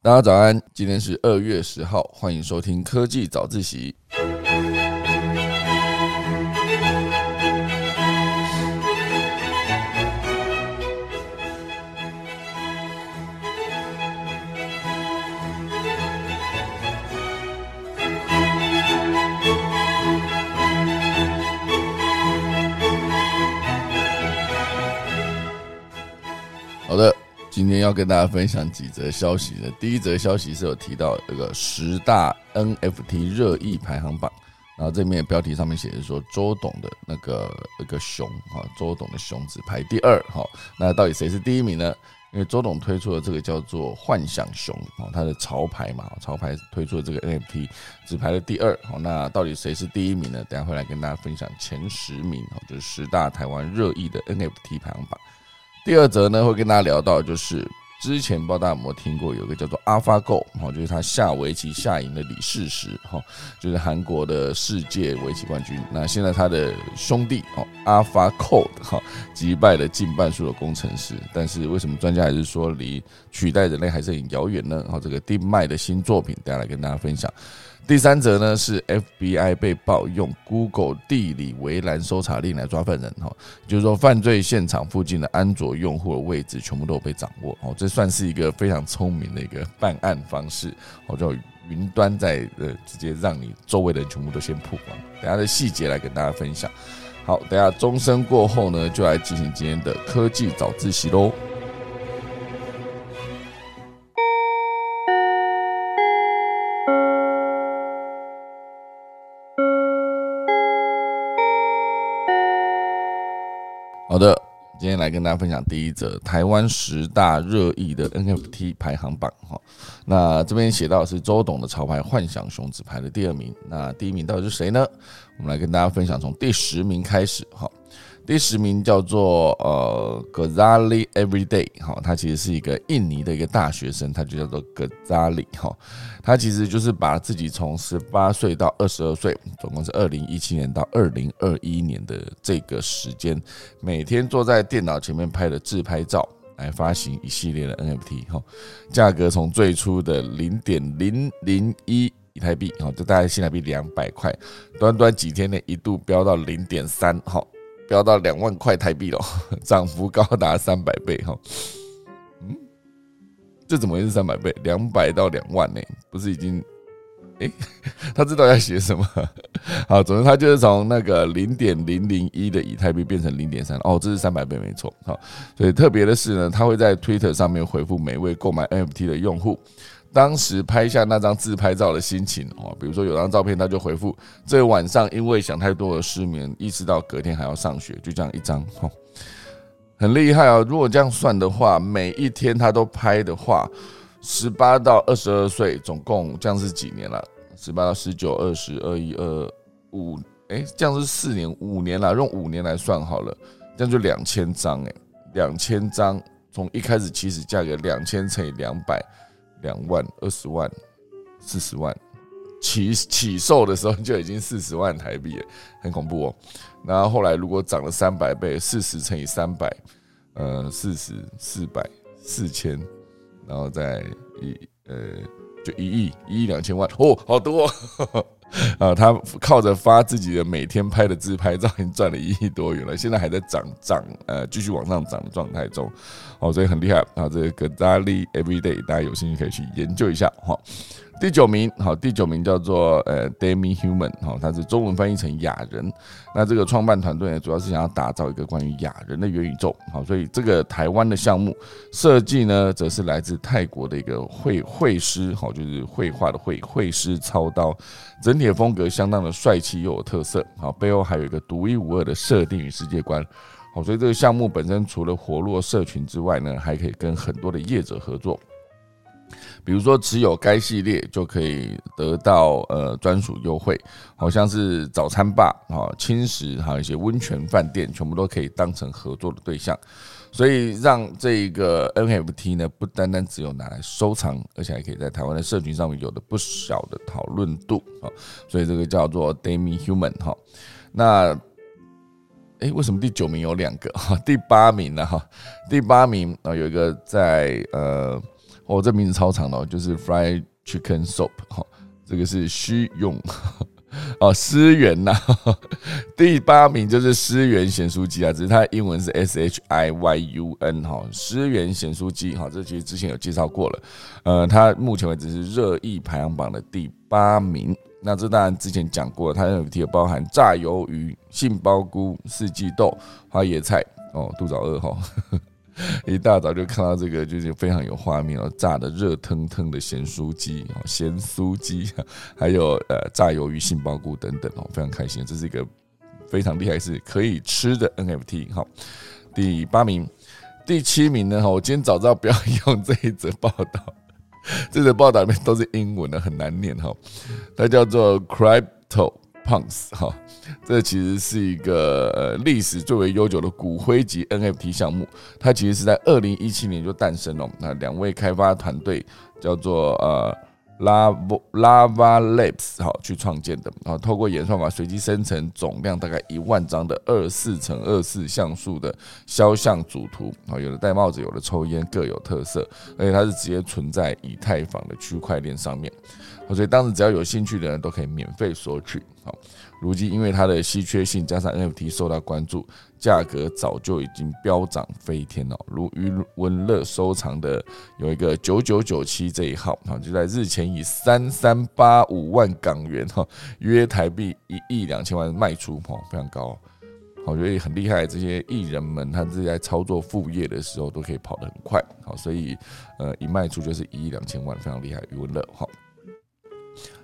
大家早安，今天是二月十号，欢迎收听科技早自习。今天要跟大家分享几则消息呢。第一则消息是有提到这个十大 NFT 热议排行榜，然后这面标题上面写的说周董的那个那个熊哈，周董的熊只排第二哈。那到底谁是第一名呢？因为周董推出了这个叫做幻想熊哦，它的潮牌嘛，潮牌推出的这个 NFT 只排了第二。好，那到底谁是第一名呢？等下会来跟大家分享前十名哦，就是十大台湾热议的 NFT 排行榜。第二则呢，会跟大家聊到，就是之前不知道大家有没有听过，有个叫做 AlphaGo 哈，就是他下围棋下赢的李世石哈，就是韩国的世界围棋冠军。那现在他的兄弟哦，AlphaCode 哈，击败了近半数的工程师。但是为什么专家还是说离取代人类还是很遥远呢？然后这个 DeepMind 的新作品，等下来跟大家分享。第三则呢是 FBI 被曝用 Google 地理围栏搜查令来抓犯人哈，就是说犯罪现场附近的安卓用户的位置全部都被掌握哦，这算是一个非常聪明的一个办案方式哦，就云端在呃直接让你周围的人全部都先曝光，等下的细节来跟大家分享。好，等下钟声过后呢，就来进行今天的科技早自习喽。好的，今天来跟大家分享第一则台湾十大热议的 NFT 排行榜哈。那这边写到是周董的潮牌幻想熊子排的第二名，那第一名到底是谁呢？我们来跟大家分享从第十名开始哈。第十名叫做呃 Gazali Everyday 哈，他其实是一个印尼的一个大学生，他就叫做 Gazali 哈，他其实就是把自己从十八岁到二十二岁，总共是二零一七年到二零二一年的这个时间，每天坐在电脑前面拍的自拍照，来发行一系列的 NFT 哈，价格从最初的零点零零一以太币哈，就大概新台币两百块，短短几天内一度飙到零点三哈。飙到两万块台币了，涨幅高达三百倍哈。嗯，这怎么会是三百倍？两百到两万呢？不是已经？哎，他知道要写什么？好，总之他就是从那个零点零零一的以太币变成零点三哦，这是三百倍没错。好，所以特别的是呢，他会在 Twitter 上面回复每位购买 NFT 的用户。当时拍下那张自拍照的心情哦，比如说有张照片，他就回复：这晚上因为想太多而失眠，意识到隔天还要上学，就这样一张哦，很厉害啊！如果这样算的话，每一天他都拍的话，十八到二十二岁，总共这样是几年了？十八到十九、二十二、一二五，哎，这样是四年、五年了，用五年来算好了，这样就两千张哎，两千张，从一开始起始价格两千乘以两百。两万、二十万、四十万，起起售的时候就已经四十万台币了，很恐怖哦。然后后来如果涨了三百倍，四十乘以三百，呃，四十、四百、四千，然后再一呃，就一亿、一亿两千万，哦，好多 啊！他靠着发自己的每天拍的自拍照，已经赚了一亿多元了，现在还在涨涨，呃，继续往上涨的状态中。哦，所以很厉害啊！这个 Gazali Everyday，大家有兴趣可以去研究一下哈。第九名，好，第九名叫做呃 Demi Human，好，它是中文翻译成雅人。那这个创办团队呢，主要是想要打造一个关于雅人的元宇宙，好，所以这个台湾的项目设计呢，则是来自泰国的一个绘绘师，好，就是绘画的绘绘师操刀，整体的风格相当的帅气又有特色，好，背后还有一个独一无二的设定与世界观。好，所以这个项目本身除了活络社群之外呢，还可以跟很多的业者合作。比如说持有该系列就可以得到呃专属优惠，好像是早餐吧、啊轻食，还有一些温泉饭店，全部都可以当成合作的对象。所以让这个 NFT 呢，不单单只有拿来收藏，而且还可以在台湾的社群上面有的不小的讨论度啊。所以这个叫做 d a m i Human 哈，那。哎，为什么第九名有两个？哈，第八名呢？哈，第八名啊，有一个在呃哦，这名字超长的，就是 Fried Chicken Soup 哈，这个是虚用 哦，思源呐，第八名就是思源咸酥鸡啊，只是它英文是 S H I Y U N 哈，思源咸酥鸡哈，这其实之前有介绍过了，呃，它目前为止是热议排行榜的第八名。那这当然之前讲过，它 NFT 有包含炸鱿鱼、杏鲍菇、四季豆、花椰菜哦，肚子饿哈。一大早就看到这个，就是非常有画面哦，炸的热腾腾的咸酥鸡哦，咸酥鸡，还有呃炸鱿鱼、杏鲍菇等等哦，非常开心。这是一个非常厉害，是可以吃的 NFT 哈。第八名，第七名呢？哈，我今天早知道不要用这一则报道。这个报道里面都是英文的，很难念哈。它叫做 Crypto Punks 哈，这其实是一个历史最为悠久的骨灰级 NFT 项目。它其实是在二零一七年就诞生了。那两位开发团队叫做呃。Lava Lava Labs 好去创建的，然后透过演算法随机生成总量大概一万张的二四乘二四像素的肖像主图，啊，有的戴帽子，有的抽烟，各有特色，而且它是直接存在以太坊的区块链上面，所以当时只要有兴趣的人都可以免费索取，好。如今，因为它的稀缺性加上 NFT 受到关注，价格早就已经飙涨飞天了。如余文乐收藏的有一个九九九七这一号，哈，就在日前以三三八五万港元，哈，约台币一亿两千万卖出，哈，非常高。我觉得很厉害，这些艺人们他自己在操作副业的时候都可以跑得很快，好，所以呃，一卖出就是一亿两千万，非常厉害。余文乐，好，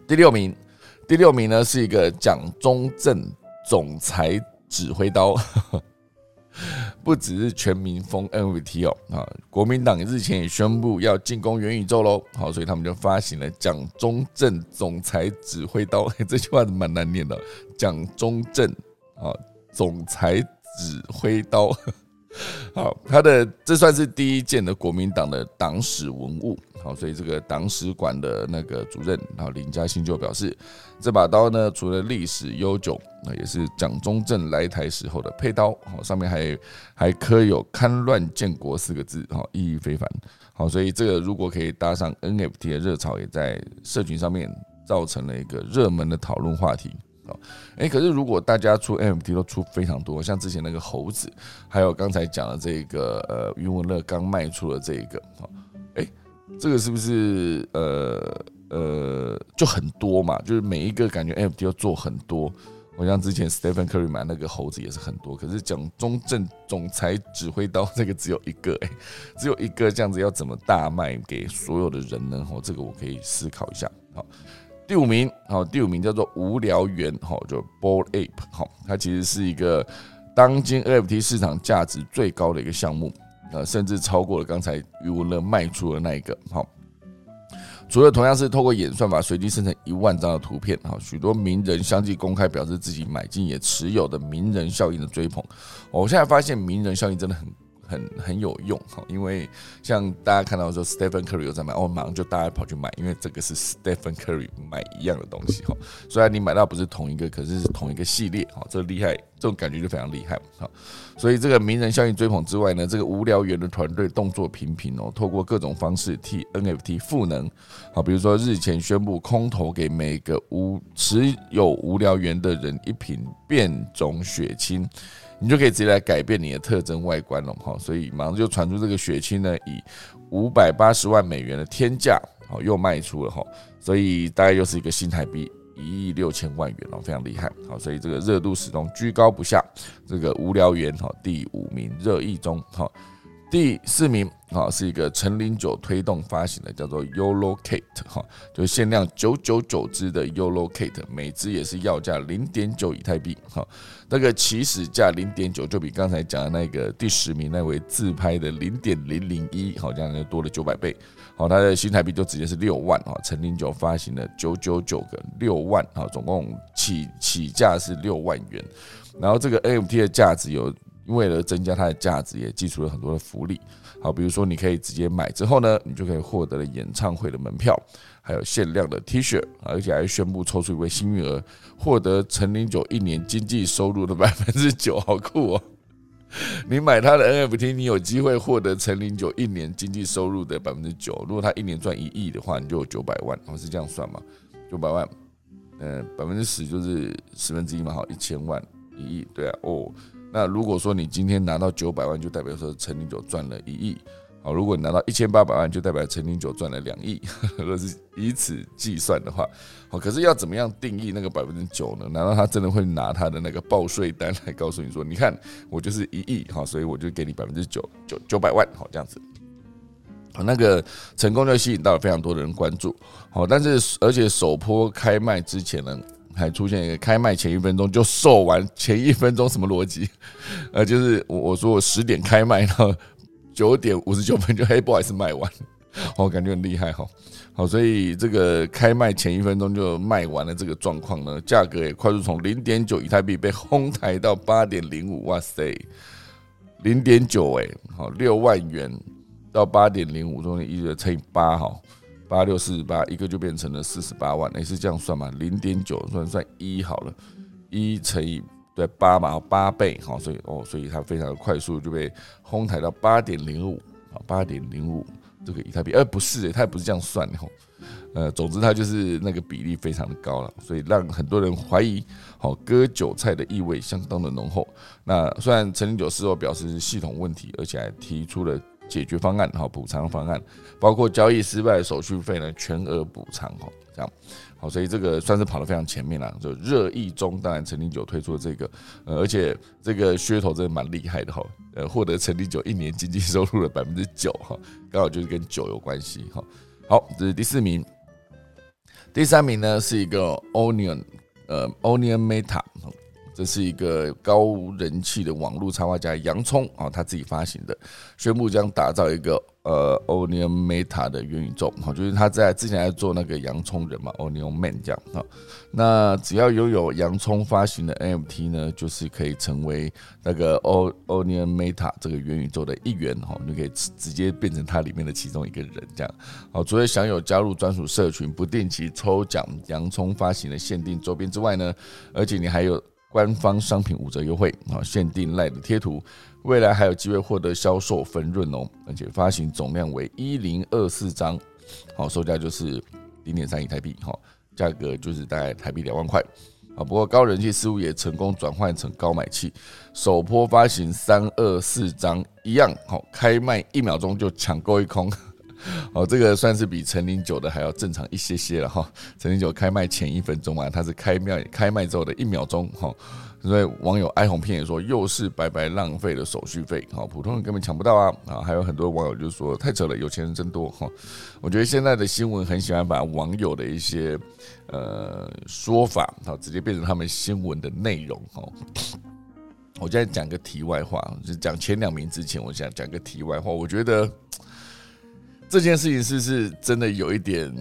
第六名。第六名呢是一个蒋中正总裁指挥刀，不只是全民封 NFT 哦啊，国民党日前也宣布要进攻元宇宙喽，好，所以他们就发行了蒋中正总裁指挥刀，这句话蛮难念的，蒋中正啊总裁指挥刀。好，他的这算是第一件的国民党的党史文物。好，所以这个党史馆的那个主任，然后林嘉欣就表示，这把刀呢，除了历史悠久，那也是蒋中正来台时候的佩刀。好，上面还还刻有“戡乱建国”四个字，好，意义非凡。好，所以这个如果可以搭上 NFT 的热潮，也在社群上面造成了一个热门的讨论话题。哦，哎，可是如果大家出 NFT 都出非常多，像之前那个猴子，还有刚才讲的这个呃余文乐刚卖出的这一个，哦，哎，这个是不是呃呃就很多嘛？就是每一个感觉 NFT 要做很多，我像之前 Stephen Curry 买那个猴子也是很多，可是讲中正总裁指挥刀这个只有一个，哎，只有一个这样子要怎么大卖给所有的人呢？哦，这个我可以思考一下，好。第五名，好，第五名叫做无聊猿，好，就 b o l l Ape，好，它其实是一个当今 NFT 市场价值最高的一个项目，呃，甚至超过了刚才余文乐卖出的那一个，好，除了同样是透过演算法随机生成一万张的图片，好，许多名人相继公开表示自己买进也持有的名人效应的追捧，我现在发现名人效应真的很。很很有用哈，因为像大家看到说 Stephen Curry 有在买，哦，马上就大家跑去买，因为这个是 Stephen Curry 买一样的东西哈。虽然你买到不是同一个，可是是同一个系列哈，这厉害，这种感觉就非常厉害哈。所以这个名人效应追捧之外呢，这个无聊猿的团队动作频频哦，透过各种方式替 NFT 赋能，好，比如说日前宣布空投给每个无持有无聊猿的人一瓶变种血清。你就可以直接来改变你的特征外观了哈，所以马上就传出这个血清呢，以五百八十万美元的天价，好又卖出了哈，所以大概又是一个新台币一亿六千万元哦，非常厉害，好，所以这个热度始终居高不下，这个无聊猿哈第五名热议中哈。第四名啊，是一个陈林九推动发行的，叫做 Yolo Kate 哈，就是限量九九九支的 Yolo Kate，每支也是要价零点九以太币哈，那个起始价零点九，就比刚才讲的那个第十名那位自拍的零点零零一，好像就多了九百倍，好，它的新台币就直接是六万哈，陈林九发行的九九九个六万哈，总共起起价是六万元，然后这个 NFT 的价值有。为了增加它的价值，也寄出了很多的福利。好，比如说你可以直接买之后呢，你就可以获得了演唱会的门票，还有限量的 T 恤，而且还宣布抽出一位幸运儿，获得陈零九一年经济收入的百分之九，好酷哦！你买他的 NFT，你有机会获得陈零九一年经济收入的百分之九。如果他一年赚一亿的话，你就有九百万，哦，是这样算吗？九百万，呃，百分之十就是十分之一嘛，好，一千万，一亿，对啊，哦，那如果说你今天拿到九百万，就代表说陈零九赚了一亿。哦，如果你拿到一千八百万，就代表陈零九赚了两亿。如果是以此计算的话，好，可是要怎么样定义那个百分之九呢？难道他真的会拿他的那个报税单来告诉你说，你看我就是一亿，好，所以我就给你百分之九九九百万，好，这样子。好，那个成功就吸引到了非常多的人关注。好，但是而且首波开卖之前呢，还出现一个开卖前一分钟就售完，前一分钟什么逻辑？呃，就是我我说我十点开卖呢。九点五十九分就黑豹还是卖完，我 感觉很厉害哈。好，所以这个开卖前一分钟就卖完了，这个状况呢，价格也快速从零点九以太币被哄抬到八点零五，哇塞，零点九哎，好六万元到八点零五，中间一个乘以八哈，八六四十八，一个就变成了四十八万，哎是这样算吗？零点九算算一好了，一乘以。对八嘛，八倍好，所以哦，所以它非常的快速就被哄抬到八点零五啊，八点零五这个以太币，而不是它也不是这样算的，呃，总之它就是那个比例非常的高了，所以让很多人怀疑，好割韭菜的意味相当的浓厚。那虽然陈林九事后表示是系统问题，而且还提出了解决方案，好补偿方案，包括交易失败手续费呢全额补偿，哦，这样。好，所以这个算是跑得非常前面了。就热议中，当然陈立九推出了这个，呃，而且这个噱头真的蛮厉害的哈。呃，获得陈立九一年经济收入的百分之九哈，刚好就是跟酒有关系哈。好，这是第四名，第三名呢是一个 Onion，呃，Onion Meta，这是一个高人气的网络插画家洋葱啊，他自己发行的，宣布将打造一个。呃，Onion Meta 的元宇宙，哈，就是他在之前在做那个洋葱人嘛，Onion Man 这样，哈，那只要拥有洋葱发行的 NFT 呢，就是可以成为那个 O Onion Meta 这个元宇宙的一员，哈，你可以直接变成它里面的其中一个人，这样，好，除了享有加入专属社群、不定期抽奖洋葱发行的限定周边之外呢，而且你还有官方商品五折优惠，啊，限定 Lite 的贴图。未来还有机会获得销售分润哦，而且发行总量为一零二四张，好，售价就是零点三亿台币，哈，价格就是大概台币两万块，啊，不过高人气似乎也成功转换成高买气，首波发行三二四张一样，好，开卖一秒钟就抢购一空，哦，这个算是比陈零九的还要正常一些些了哈，陈零九开卖前一分钟啊，它是开卖开卖之后的一秒钟，哈。所以网友哀鸿遍野说，又是白白浪费了手续费，好，普通人根本抢不到啊啊！还有很多网友就说，太扯了，有钱人真多哈。我觉得现在的新闻很喜欢把网友的一些呃说法，好，直接变成他们新闻的内容哈。我现在讲个题外话，就讲前两名之前，我想讲个题外话，我觉得这件事情是是真的有一点。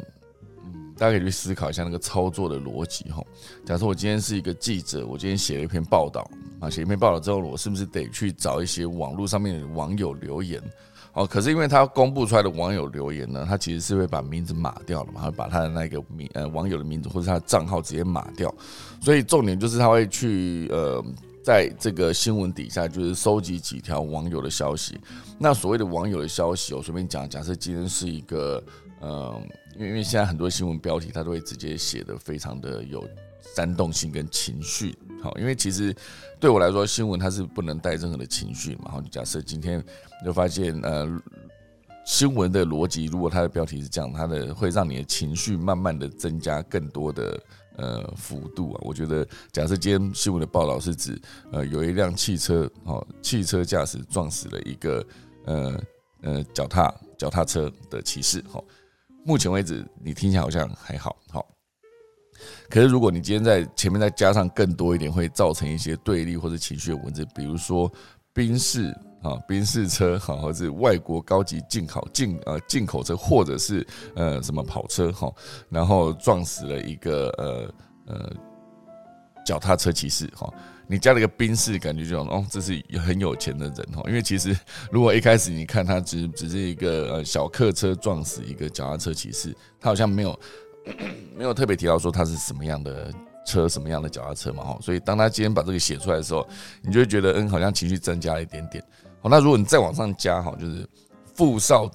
大家可以去思考一下那个操作的逻辑哈。假设我今天是一个记者，我今天写了一篇报道啊，写一篇报道之后，我是不是得去找一些网络上面的网友留言？哦，可是因为他公布出来的网友留言呢，他其实是会把名字码掉了嘛，会把他的那个名呃网友的名字或者他的账号直接码掉。所以重点就是他会去呃在这个新闻底下就是收集几条网友的消息。那所谓的网友的消息，我随便讲，假设今天是一个嗯。因为现在很多新闻标题，它都会直接写的非常的有煽动性跟情绪，好，因为其实对我来说，新闻它是不能带任何的情绪嘛。好，假设今天就发现，呃，新闻的逻辑，如果它的标题是这样，它的会让你的情绪慢慢的增加更多的呃幅度啊。我觉得，假设今天新闻的报道是指，呃，有一辆汽车，哦，汽车驾驶撞死了一个呃呃脚踏脚踏车的骑士，哈。目前为止，你听起来好像还好，好。可是如果你今天在前面再加上更多一点，会造成一些对立或者情绪的文字，比如说宾士啊，宾士车哈，或者外国高级进口进呃进口车，或者是呃什么跑车哈，然后撞死了一个呃呃脚踏车骑士哈。你加了一个宾士，感觉就哦，这是很有钱的人哈。因为其实如果一开始你看他只只是一个呃小客车撞死一个脚踏车骑士，他好像没有 没有特别提到说他是什么样的车什么样的脚踏车嘛，哈，所以当他今天把这个写出来的时候，你就会觉得，嗯，好像情绪增加了一点点。好，那如果你再往上加，哈，就是富少，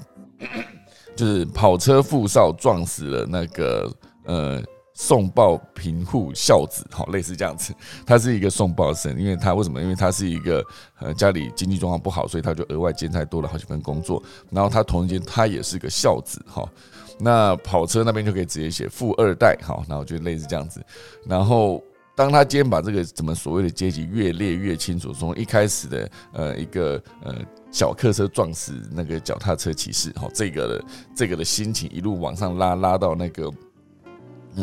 就是跑车富少撞死了那个，呃。送报贫户孝子，哈，类似这样子。他是一个送报生，因为他为什么？因为他是一个呃家里经济状况不好，所以他就额外兼差多了好几份工作。然后他同一间他也是个孝子，哈。那跑车那边就可以直接写富二代，哈，那我觉得类似这样子。然后当他今天把这个怎么所谓的阶级越列越清楚，从一开始的呃一个呃小客车撞死那个脚踏车骑士，哈，这个的这个的心情一路往上拉，拉到那个。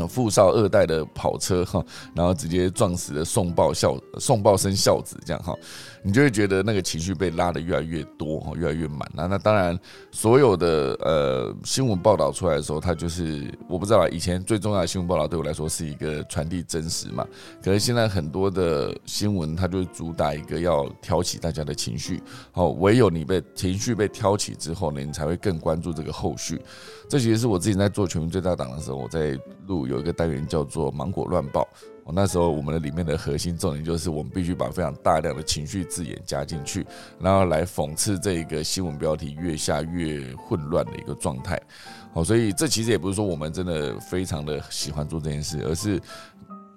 富少二代的跑车哈，然后直接撞死了送报孝送报生孝子，这样哈，你就会觉得那个情绪被拉的越来越多哈，越来越满。那那当然，所有的呃新闻报道出来的时候，它就是我不知道以前最重要的新闻报道对我来说是一个传递真实嘛，可是现在很多的新闻它就是主打一个要挑起大家的情绪，哦，唯有你被情绪被挑起之后呢，你才会更关注这个后续。这其实是我自己在做全民最大党的时候，我在录有一个单元叫做“芒果乱报”。哦那时候我们的里面的核心重点就是，我们必须把非常大量的情绪字眼加进去，然后来讽刺这一个新闻标题越下越混乱的一个状态。好，所以这其实也不是说我们真的非常的喜欢做这件事，而是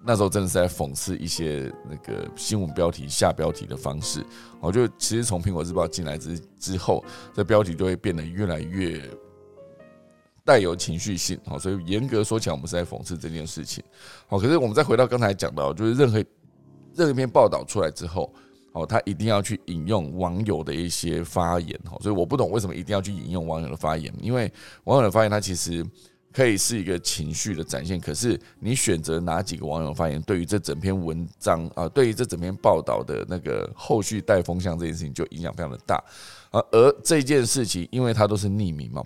那时候真的是在讽刺一些那个新闻标题下标题的方式。我就其实从苹果日报进来之之后，这标题就会变得越来越。带有情绪性，好，所以严格说起来，我们是在讽刺这件事情，好。可是我们再回到刚才讲到，就是任何任何一篇报道出来之后，哦，他一定要去引用网友的一些发言，哈。所以我不懂为什么一定要去引用网友的发言，因为网友的发言，它其实可以是一个情绪的展现。可是你选择哪几个网友发言，对于这整篇文章啊，对于这整篇报道的那个后续带风向这件事情，就影响非常的大。而而这件事情，因为它都是匿名嘛。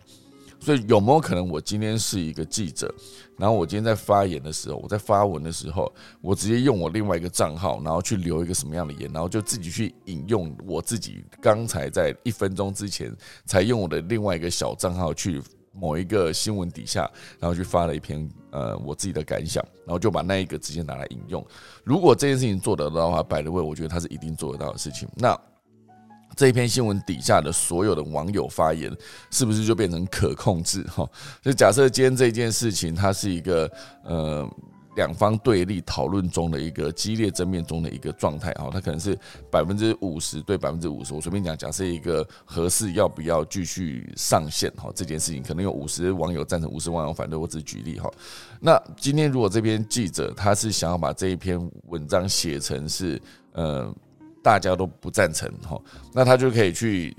所以有没有可能，我今天是一个记者，然后我今天在发言的时候，我在发文的时候，我直接用我另外一个账号，然后去留一个什么样的言，然后就自己去引用我自己刚才在一分钟之前才用我的另外一个小账号去某一个新闻底下，然后去发了一篇呃我自己的感想，然后就把那一个直接拿来引用。如果这件事情做得到的话，百的位，我觉得他是一定做得到的事情。那。这一篇新闻底下的所有的网友发言，是不是就变成可控制？哈，就假设今天这件事情，它是一个呃两方对立讨论中的一个激烈争辩中的一个状态哈，它可能是百分之五十对百分之五十。我随便讲，假设一个合适要不要继续上线？哈，这件事情可能有五十网友赞成，五十网友反对。我只举例哈。那今天如果这篇记者他是想要把这一篇文章写成是呃。大家都不赞成哈，那他就可以去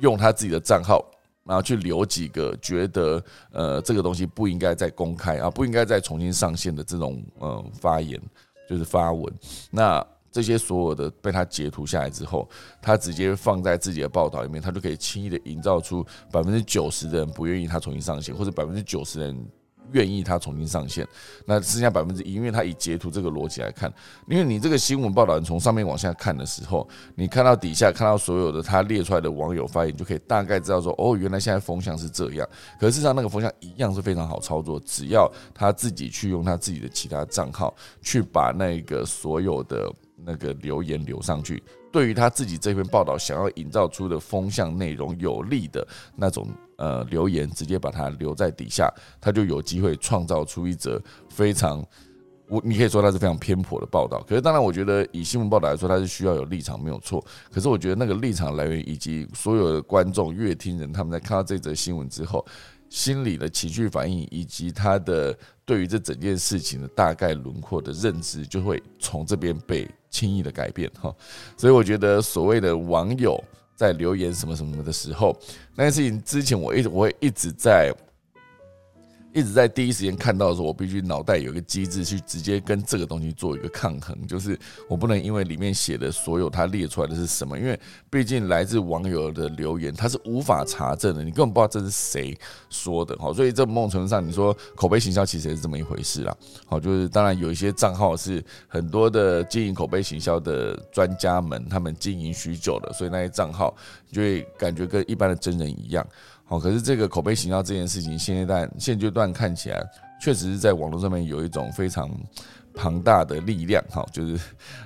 用他自己的账号，然后去留几个觉得呃这个东西不应该再公开啊，不应该再重新上线的这种呃发言，就是发文。那这些所有的被他截图下来之后，他直接放在自己的报道里面，他就可以轻易的营造出百分之九十的人不愿意他重新上线，或者百分之九十人。愿意他重新上线，那剩下百分之一，因为他以截图这个逻辑来看，因为你这个新闻报道，你从上面往下看的时候，你看到底下看到所有的他列出来的网友发言，就可以大概知道说，哦，原来现在风向是这样。可是事实上，那个风向一样是非常好操作，只要他自己去用他自己的其他账号去把那个所有的那个留言留上去，对于他自己这篇报道想要营造出的风向内容有利的那种。呃，留言直接把它留在底下，他就有机会创造出一则非常，我你可以说它是非常偏颇的报道。可是当然，我觉得以新闻报道来说，它是需要有立场，没有错。可是我觉得那个立场来源以及所有的观众、乐听人，他们在看到这则新闻之后，心理的情绪反应以及他的对于这整件事情的大概轮廓的认知，就会从这边被轻易的改变哈。所以我觉得所谓的网友。在留言什么什么的时候，那件事情之前，我一直我会一直在。一直在第一时间看到的时候，我必须脑袋有一个机制去直接跟这个东西做一个抗衡，就是我不能因为里面写的所有他列出来的是什么，因为毕竟来自网友的留言，他是无法查证的，你根本不知道这是谁说的，好，所以这某种程度上，你说口碑行销其实也是这么一回事啦，好，就是当然有一些账号是很多的经营口碑行销的专家们，他们经营许久了，所以那些账号就会感觉跟一般的真人一样。好，可是这个口碑行销这件事情，现阶段现阶段看起来，确实是在网络上面有一种非常庞大的力量，哈，就是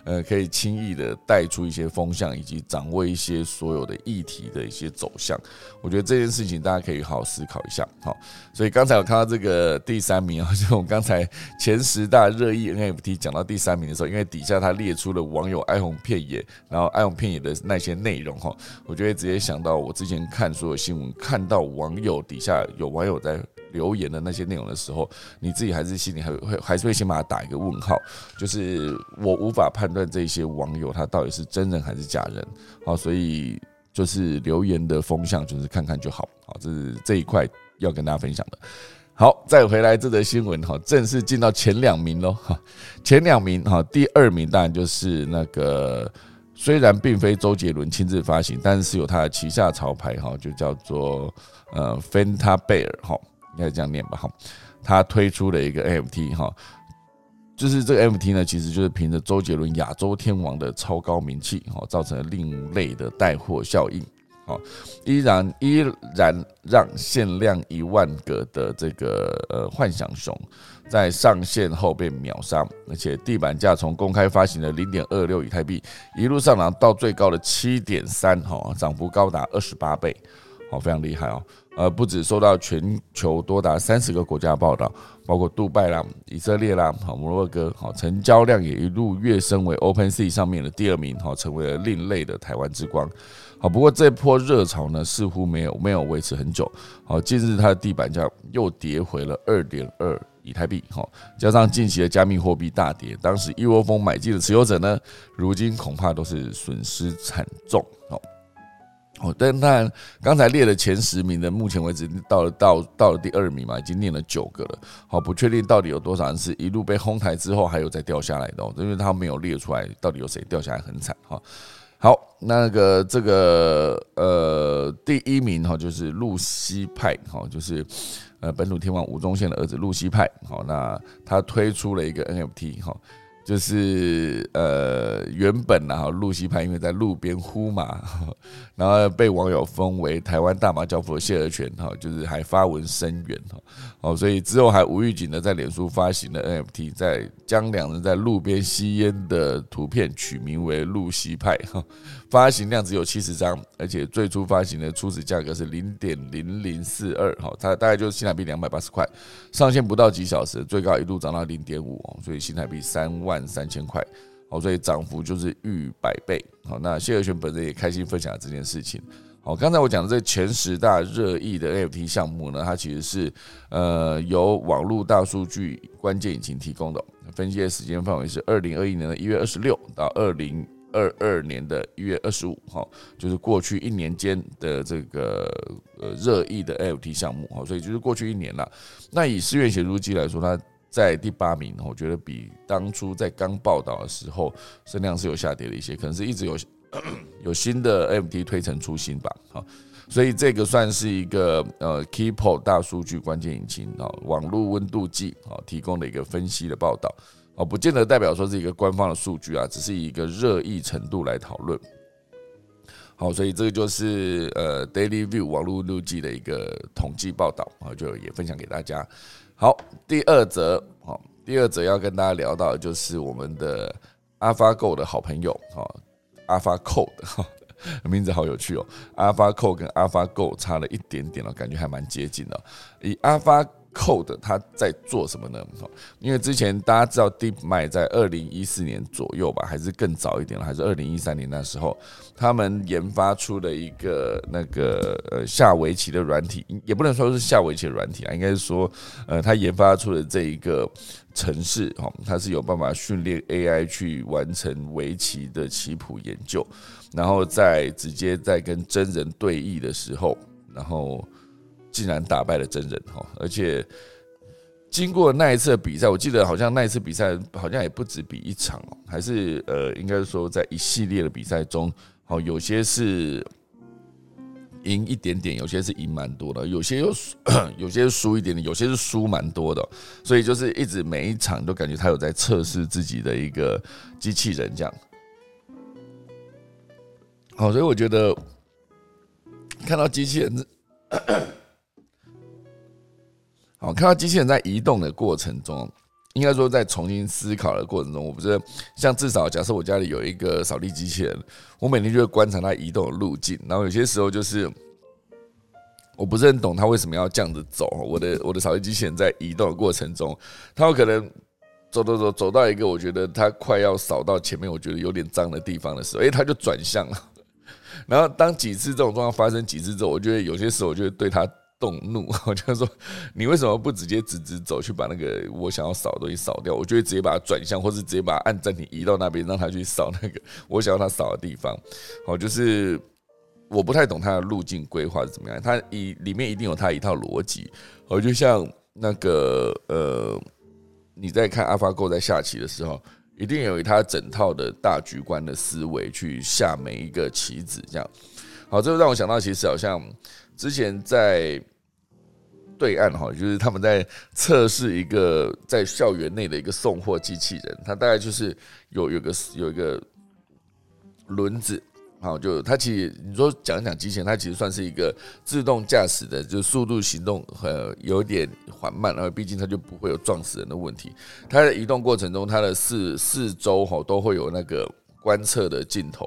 呃可以轻易的带出一些风向，以及掌握一些所有的议题的一些走向。我觉得这件事情大家可以好好思考一下，好。所以刚才我看到这个第三名啊，就我刚才前十大热议 NFT 讲到第三名的时候，因为底下他列出了网友哀鸿遍野，然后哀鸿遍野的那些内容哈，我就会直接想到我之前看所有新闻，看到网友底下有网友在。留言的那些内容的时候，你自己还是心里还会还是会先把它打一个问号，就是我无法判断这些网友他到底是真人还是假人，好，所以就是留言的风向就是看看就好，好，这是这一块要跟大家分享的。好，再回来这则新闻哈，正式进到前两名喽哈，前两名哈，第二名当然就是那个虽然并非周杰伦亲自发行，但是有他的旗下潮牌哈，就叫做呃 Fanta Bear 哈。应该这样念吧，哈，他推出了一个 NFT 哈，就是这个 NFT 呢，其实就是凭着周杰伦亚洲天王的超高名气，哈，造成了另类的带货效应，好，依然依然让限量一万个的这个呃幻想熊在上线后被秒杀，而且地板价从公开发行的零点二六以太币一路上涨到最高的七点三，哈，涨幅高达二十八倍，好，非常厉害哦。呃，不止受到全球多达三十个国家报道，包括杜拜啦、以色列啦、好摩洛哥，好成交量也一路跃升为 Open Sea 上面的第二名，好成为了另类的台湾之光。好，不过这波热潮呢，似乎没有没有维持很久。好，近日它的地板价又跌回了二点二以太币，好，加上近期的加密货币大跌，当时一窝蜂买进的持有者呢，如今恐怕都是损失惨重。好。哦，但当然，刚才列的前十名的，目前为止到了到到了第二名嘛，已经念了九个了。好，不确定到底有多少人是一路被轰台之后还有再掉下来的，因为他没有列出来到底有谁掉下来很惨哈。好，那个这个呃第一名哈就是露西派哈，就是呃本土天王吴宗宪的儿子露西派。好，那他推出了一个 NFT 哈。就是呃，原本呢，哈，露西派因为在路边呼马，然后被网友封为台湾大马教父的谢尔泉，哈，就是还发文声援，哈，哦，所以之后还无预警的在脸书发行了 NFT，在将两人在路边吸烟的图片取名为露西派，哈。发行量只有七十张，而且最初发行的初始价格是零点零零四二，哈，它大概就是新台币两百八十块。上线不到几小时，最高一度涨到零点五，所以新台币三万三千块，好，所以涨幅就是逾百倍。好，那谢和弦本人也开心分享了这件事情。好，刚才我讲的这前十大热议的 NFT 项目呢，它其实是呃由网络大数据关键引擎提供的，分析的时间范围是二零二一年的一月二十六到二零。二二年的一月二十五号，就是过去一年间的这个呃热议的 LT 项目哈，所以就是过去一年了。那以思源写入机来说，它在第八名，我觉得比当初在刚报道的时候声量是有下跌了一些，可能是一直有 有新的 MT 推陈出新吧，好。所以这个算是一个呃 k e y p o 大数据关键引擎啊，网络温度计啊提供的一个分析的报道。哦，不见得代表说是一个官方的数据啊，只是以一个热议程度来讨论。好，所以这个就是呃 Daily View 网络温度计的一个统计报道啊，就也分享给大家。好，第二则，好，第二则要跟大家聊到的就是我们的 AlphaGo 的好朋友好阿发扣的，名字好有趣哦阿发扣跟阿发 go 差了一点点了，感觉还蛮接近的，以阿发。Code 它在做什么呢？因为之前大家知道 DeepMind 在二零一四年左右吧，还是更早一点了，还是二零一三年那时候，他们研发出了一个那个呃下围棋的软体，也不能说是下围棋的软体啊，应该是说呃，他研发出了这一个城市哈，它是有办法训练 AI 去完成围棋的棋谱研究，然后在直接在跟真人对弈的时候，然后。竟然打败了真人哈，而且经过那一次的比赛，我记得好像那一次比赛好像也不止比一场哦，还是呃，应该说在一系列的比赛中，好有些是赢一点点，有些是赢蛮多的，有些又 有些输一点点，有些是输蛮多的，所以就是一直每一场都感觉他有在测试自己的一个机器人这样。好，所以我觉得看到机器人。好，看到机器人在移动的过程中，应该说在重新思考的过程中，我不是像至少假设我家里有一个扫地机器人，我每天就会观察它移动的路径，然后有些时候就是我不是很懂它为什么要这样子走。我的我的扫地机器人在移动的过程中，它有可能走走走走到一个我觉得它快要扫到前面，我觉得有点脏的地方的时候，诶，它就转向了。然后当几次这种状况发生几次之后，我觉得有些时候我就会对它。动怒，我就说你为什么不直接直直走去把那个我想要扫的东西扫掉？我就会直接把它转向，或是直接把它按暂停移到那边，让它去扫那个 我想要它扫的地方。好，就是我不太懂它的路径规划是怎么样，它一里面一定有它一套逻辑。我就像那个呃，你在看 AlphaGo 在下棋的时候，一定有他整套的大局观的思维去下每一个棋子，这样。好，这就让我想到，其实好像之前在。对岸哈，就是他们在测试一个在校园内的一个送货机器人，它大概就是有有个有一个轮子，好，就它其实你说讲一讲机器人，它其实算是一个自动驾驶的，就速度行动呃有点缓慢，然后毕竟它就不会有撞死人的问题。它在移动过程中，它的四四周哈都会有那个观测的镜头。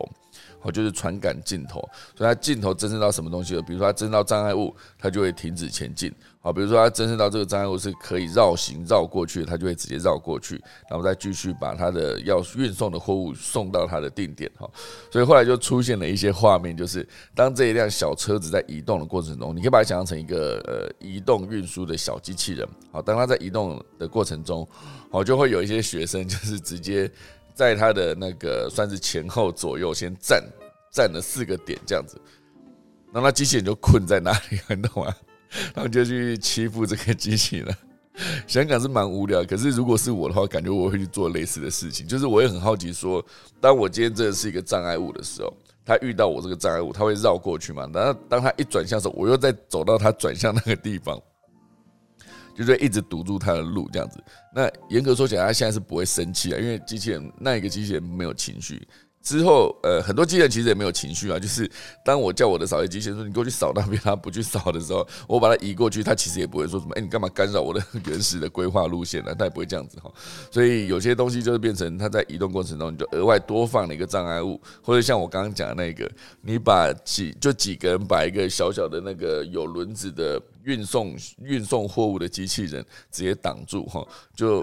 哦，就是传感镜头，所以它镜头侦测到什么东西了？比如说它侦到障碍物，它就会停止前进。好，比如说它侦测到这个障碍物是可以绕行绕过去，它就会直接绕过去，然后再继续把它的要运送的货物送到它的定点。哈，所以后来就出现了一些画面，就是当这一辆小车子在移动的过程中，你可以把它想象成一个呃移动运输的小机器人。好，当它在移动的过程中，好就会有一些学生就是直接。在他的那个算是前后左右先站站了四个点这样子，然后机器人就困在那里，你懂吗？他们就去欺负这个机器人。想想是蛮无聊，可是如果是我的话，感觉我会去做类似的事情。就是我也很好奇，说当我今天真的是一个障碍物的时候，他遇到我这个障碍物，他会绕过去吗？然后当他一转向的时候，我又再走到他转向那个地方。就是一直堵住他的路这样子。那严格说起来，他现在是不会生气啊，因为机器人那一个机器人没有情绪。之后，呃，很多机器人其实也没有情绪啊。就是当我叫我的扫地机器人说你过去扫那边，他不去扫的时候，我把它移过去，他其实也不会说什么。哎，你干嘛干扰我的原始的规划路线呢？他也不会这样子哈。所以有些东西就是变成它在移动过程中，你就额外多放了一个障碍物，或者像我刚刚讲的那个，你把几就几个人把一个小小的那个有轮子的运送运送货物的机器人直接挡住哈，就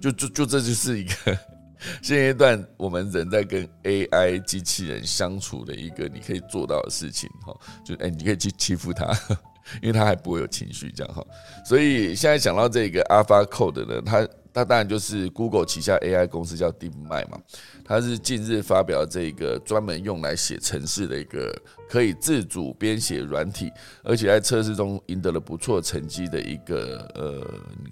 就就就这就是一个。现阶段我们人在跟 AI 机器人相处的一个你可以做到的事情哈，就哎你可以去欺负它，因为它还不会有情绪这样哈。所以现在讲到这个 Alpha Code 呢，它它当然就是 Google 旗下 AI 公司叫 DeepMind 嘛，它是近日发表这个专门用来写程式的一个可以自主编写软体，而且在测试中赢得了不错成绩的一个呃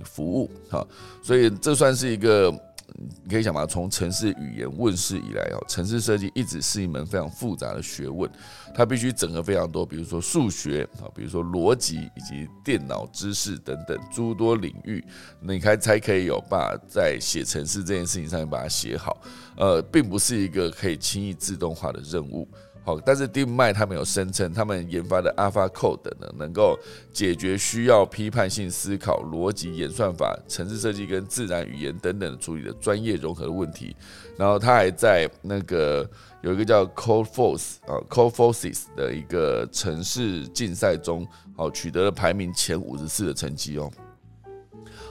服务哈。所以这算是一个。你可以想嘛，从城市语言问世以来哦，城市设计一直是一门非常复杂的学问，它必须整合非常多，比如说数学啊，比如说逻辑以及电脑知识等等诸多领域，你才才可以有把在写城市这件事情上面把它写好，呃，并不是一个可以轻易自动化的任务。好，但是 DeepMind 他们有声称，他们研发的 Alpha Code 呢，能够解决需要批判性思考、逻辑演算法、城市设计跟自然语言等等处理的专业融合的问题。然后他还在那个有一个叫 CodeForce 啊 CodeForces 的一个城市竞赛中，好取得了排名前五十四的成绩哦。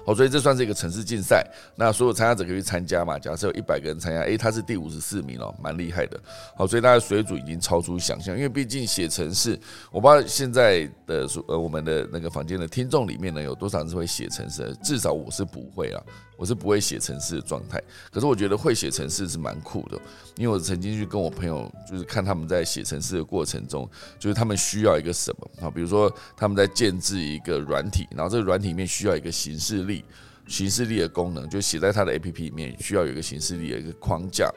好，所以这算是一个城市竞赛，那所有参加者可以去参加嘛？假设有一百个人参加，诶，他是第五十四名哦，蛮厉害的。好，所以大家水准已经超出想象，因为毕竟写城市，我不知道现在的呃我们的那个房间的听众里面呢，有多少人是会写城市？至少我是不会啊。我是不会写城市的状态，可是我觉得会写城市是蛮酷的，因为我曾经去跟我朋友，就是看他们在写城市的过程中，就是他们需要一个什么啊，比如说他们在建制一个软体，然后这个软体里面需要一个形式力，形式力的功能就写在他的 A P P 里面，需要有一个形式力的一个框架，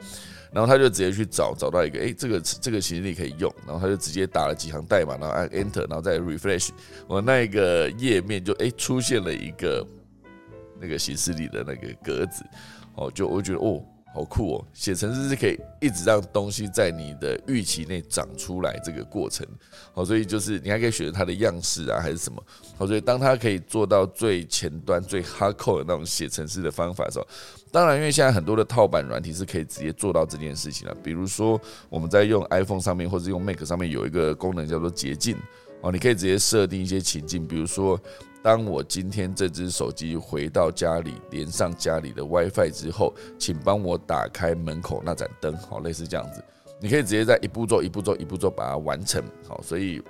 然后他就直接去找找到一个，诶，这个这个形式力可以用，然后他就直接打了几行代码，然后按 Enter，然后再 Refresh，我那一个页面就诶出现了一个。那个形式力的那个格子，哦，就我觉得哦，好酷哦！写程式是可以一直让东西在你的预期内长出来，这个过程好，所以就是你还可以选择它的样式啊，还是什么好，所以当它可以做到最前端、最 hardcore 的那种写程式的方法的时候，当然，因为现在很多的套版软体是可以直接做到这件事情了。比如说我们在用 iPhone 上面或者用 Mac 上面有一个功能叫做捷径哦，你可以直接设定一些情境，比如说。当我今天这只手机回到家里，连上家里的 WiFi 之后，请帮我打开门口那盏灯，好，类似这样子，你可以直接在一步骤、一步骤、一步骤把它完成，好，所以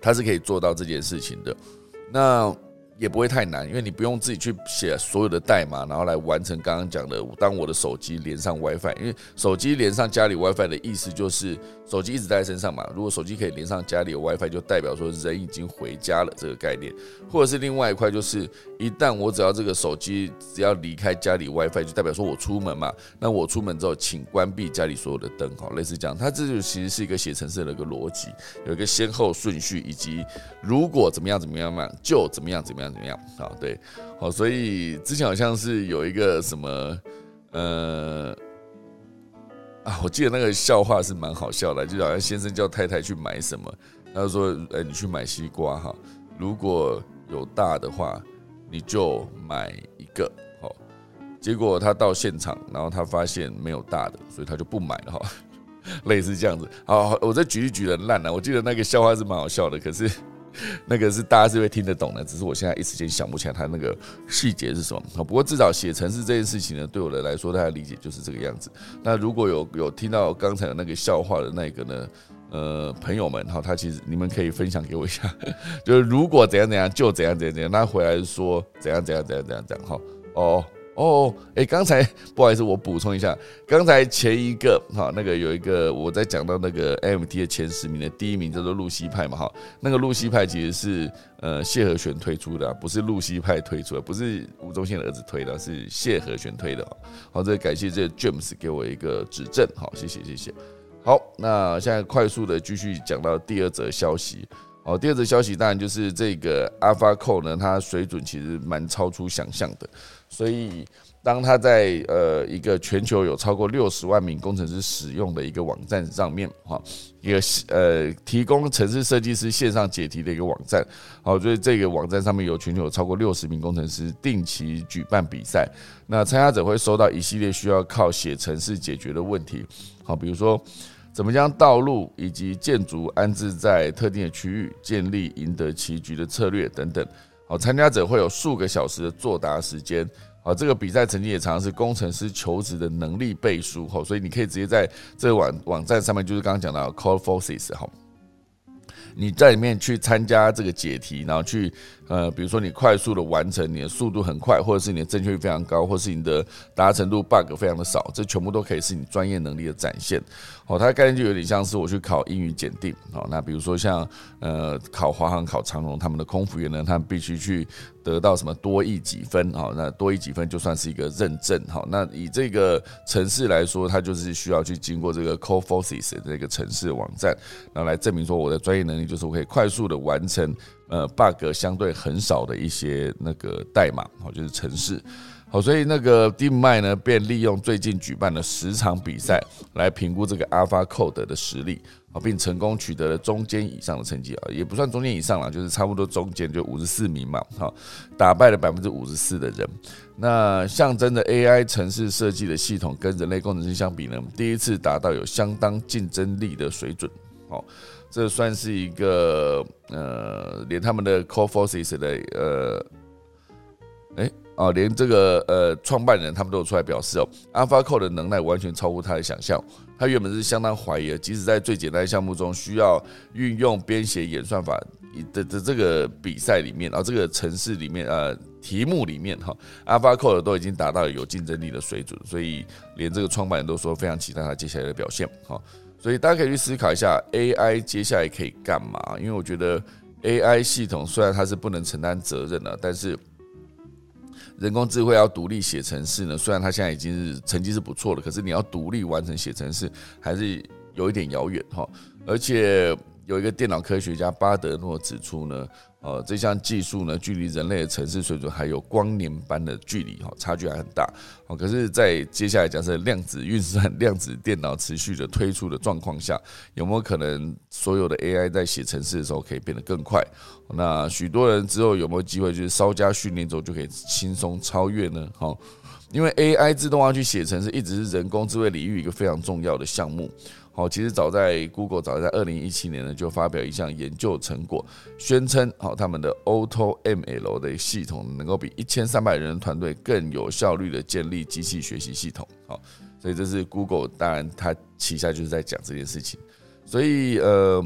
它是可以做到这件事情的。那。也不会太难，因为你不用自己去写所有的代码，然后来完成刚刚讲的。当我的手机连上 WiFi，因为手机连上家里 WiFi 的意思就是手机一直在身上嘛。如果手机可以连上家里的 WiFi，就代表说人已经回家了这个概念。或者是另外一块，就是一旦我只要这个手机只要离开家里 WiFi，就代表说我出门嘛。那我出门之后，请关闭家里所有的灯，哈，类似这样。它这就其实是一个写程式的一个逻辑，有一个先后顺序，以及如果怎么样怎么样嘛，就怎么样怎么样。怎么样啊？对，好，所以之前好像是有一个什么，呃，啊，我记得那个笑话是蛮好笑的，就好像先生叫太太去买什么，他就说：“哎，你去买西瓜哈，如果有大的话，你就买一个。”好，结果他到现场，然后他发现没有大的，所以他就不买了哈，类似这样子。好，我再举一举的烂了，我记得那个笑话是蛮好笑的，可是。那个是大家是会听得懂的，只是我现在一时间想不起来它那个细节是什么。不过至少写程式这件事情呢，对我的来说，大家理解就是这个样子。那如果有有听到刚才的那个笑话的那个呢，呃，朋友们哈，他其实你们可以分享给我一下，就是如果怎样怎样就怎样怎样怎样，他回来说怎样怎样怎样怎样怎样哈哦。哦，哎，刚才不好意思，我补充一下，刚才前一个哈，那个有一个我在讲到那个 MT 的前十名的第一名叫做露西派嘛哈，那个露西派其实是呃谢和弦推出的，不是露西派推出的，不是吴宗宪的儿子推的，是谢和弦推的。好，这感谢这 James 给我一个指正，好，谢谢谢谢。好，那现在快速的继续讲到第二则消息。好，第二则消息当然就是这个 Alpha Co 呢，它水准其实蛮超出想象的。所以，当他在呃一个全球有超过六十万名工程师使用的一个网站上面，哈，一个呃提供城市设计师线上解题的一个网站，好，所以这个网站上面有全球有超过六十名工程师定期举办比赛，那参加者会收到一系列需要靠写程式解决的问题，好，比如说怎么将道路以及建筑安置在特定的区域，建立赢得棋局的策略等等。好，参加者会有数个小时的作答时间。好，这个比赛成绩也常常是工程师求职的能力背书。好，所以你可以直接在这个网网站上面，就是刚刚讲到 Call Forces 好，你在里面去参加这个解题，然后去。呃，比如说你快速的完成，你的速度很快，或者是你的正确率非常高，或是你的达成度 bug 非常的少，这全部都可以是你专业能力的展现。哦，它的概念就有点像是我去考英语检定。好，那比如说像呃考华航、考长荣，他们的空服员呢，他们必须去得到什么多一几分？好，那多一几分就算是一个认证。好，那以这个城市来说，它就是需要去经过这个 Core Forces 这个城市网站，然后来证明说我的专业能力就是我可以快速的完成。呃，bug 相对很少的一些那个代码，好，就是城市，好，所以那个 DeepMind 呢，便利用最近举办的十场比赛来评估这个 AlphaCode 的实力，啊，并成功取得了中间以上的成绩啊，也不算中间以上了，就是差不多中间，就五十四名嘛，哈，打败了百分之五十四的人。那象征着 AI 城市设计的系统跟人类工程师相比呢，第一次达到有相当竞争力的水准，哦。这算是一个呃，连他们的 Core Forces 的呃，哎哦，连这个呃创办人他们都有出来表示哦，AlphaGo 的能耐完全超乎他的想象。他原本是相当怀疑的，即使在最简单的项目中需要运用编写演算法的的这个比赛里面，然后这个城市里面呃题目里面哈，AlphaGo 都已经达到有竞争力的水准，所以连这个创办人都说非常期待他接下来的表现哈。所以大家可以去思考一下，AI 接下来可以干嘛？因为我觉得 AI 系统虽然它是不能承担责任的，但是人工智慧要独立写程式呢，虽然它现在已经是成绩是不错了，可是你要独立完成写程式还是有一点遥远哈。而且有一个电脑科学家巴德诺指出呢，呃，这项技术呢，距离人类的城市水准还有光年般的距离，哈，差距还很大。哦，可是，在接下来假设量子运算、量子电脑持续的推出的状况下，有没有可能所有的 AI 在写程式的时候可以变得更快？那许多人之后有没有机会就是稍加训练之后就可以轻松超越呢？好，因为 AI 自动化去写程式，一直是人工智慧领域一个非常重要的项目。好，其实早在 Google 早在二零一七年呢，就发表一项研究成果，宣称好他们的 Auto ML 的系统能够比一千三百人团队更有效率的建立机器学习系统。好，所以这是 Google，当然它旗下就是在讲这件事情。所以呃，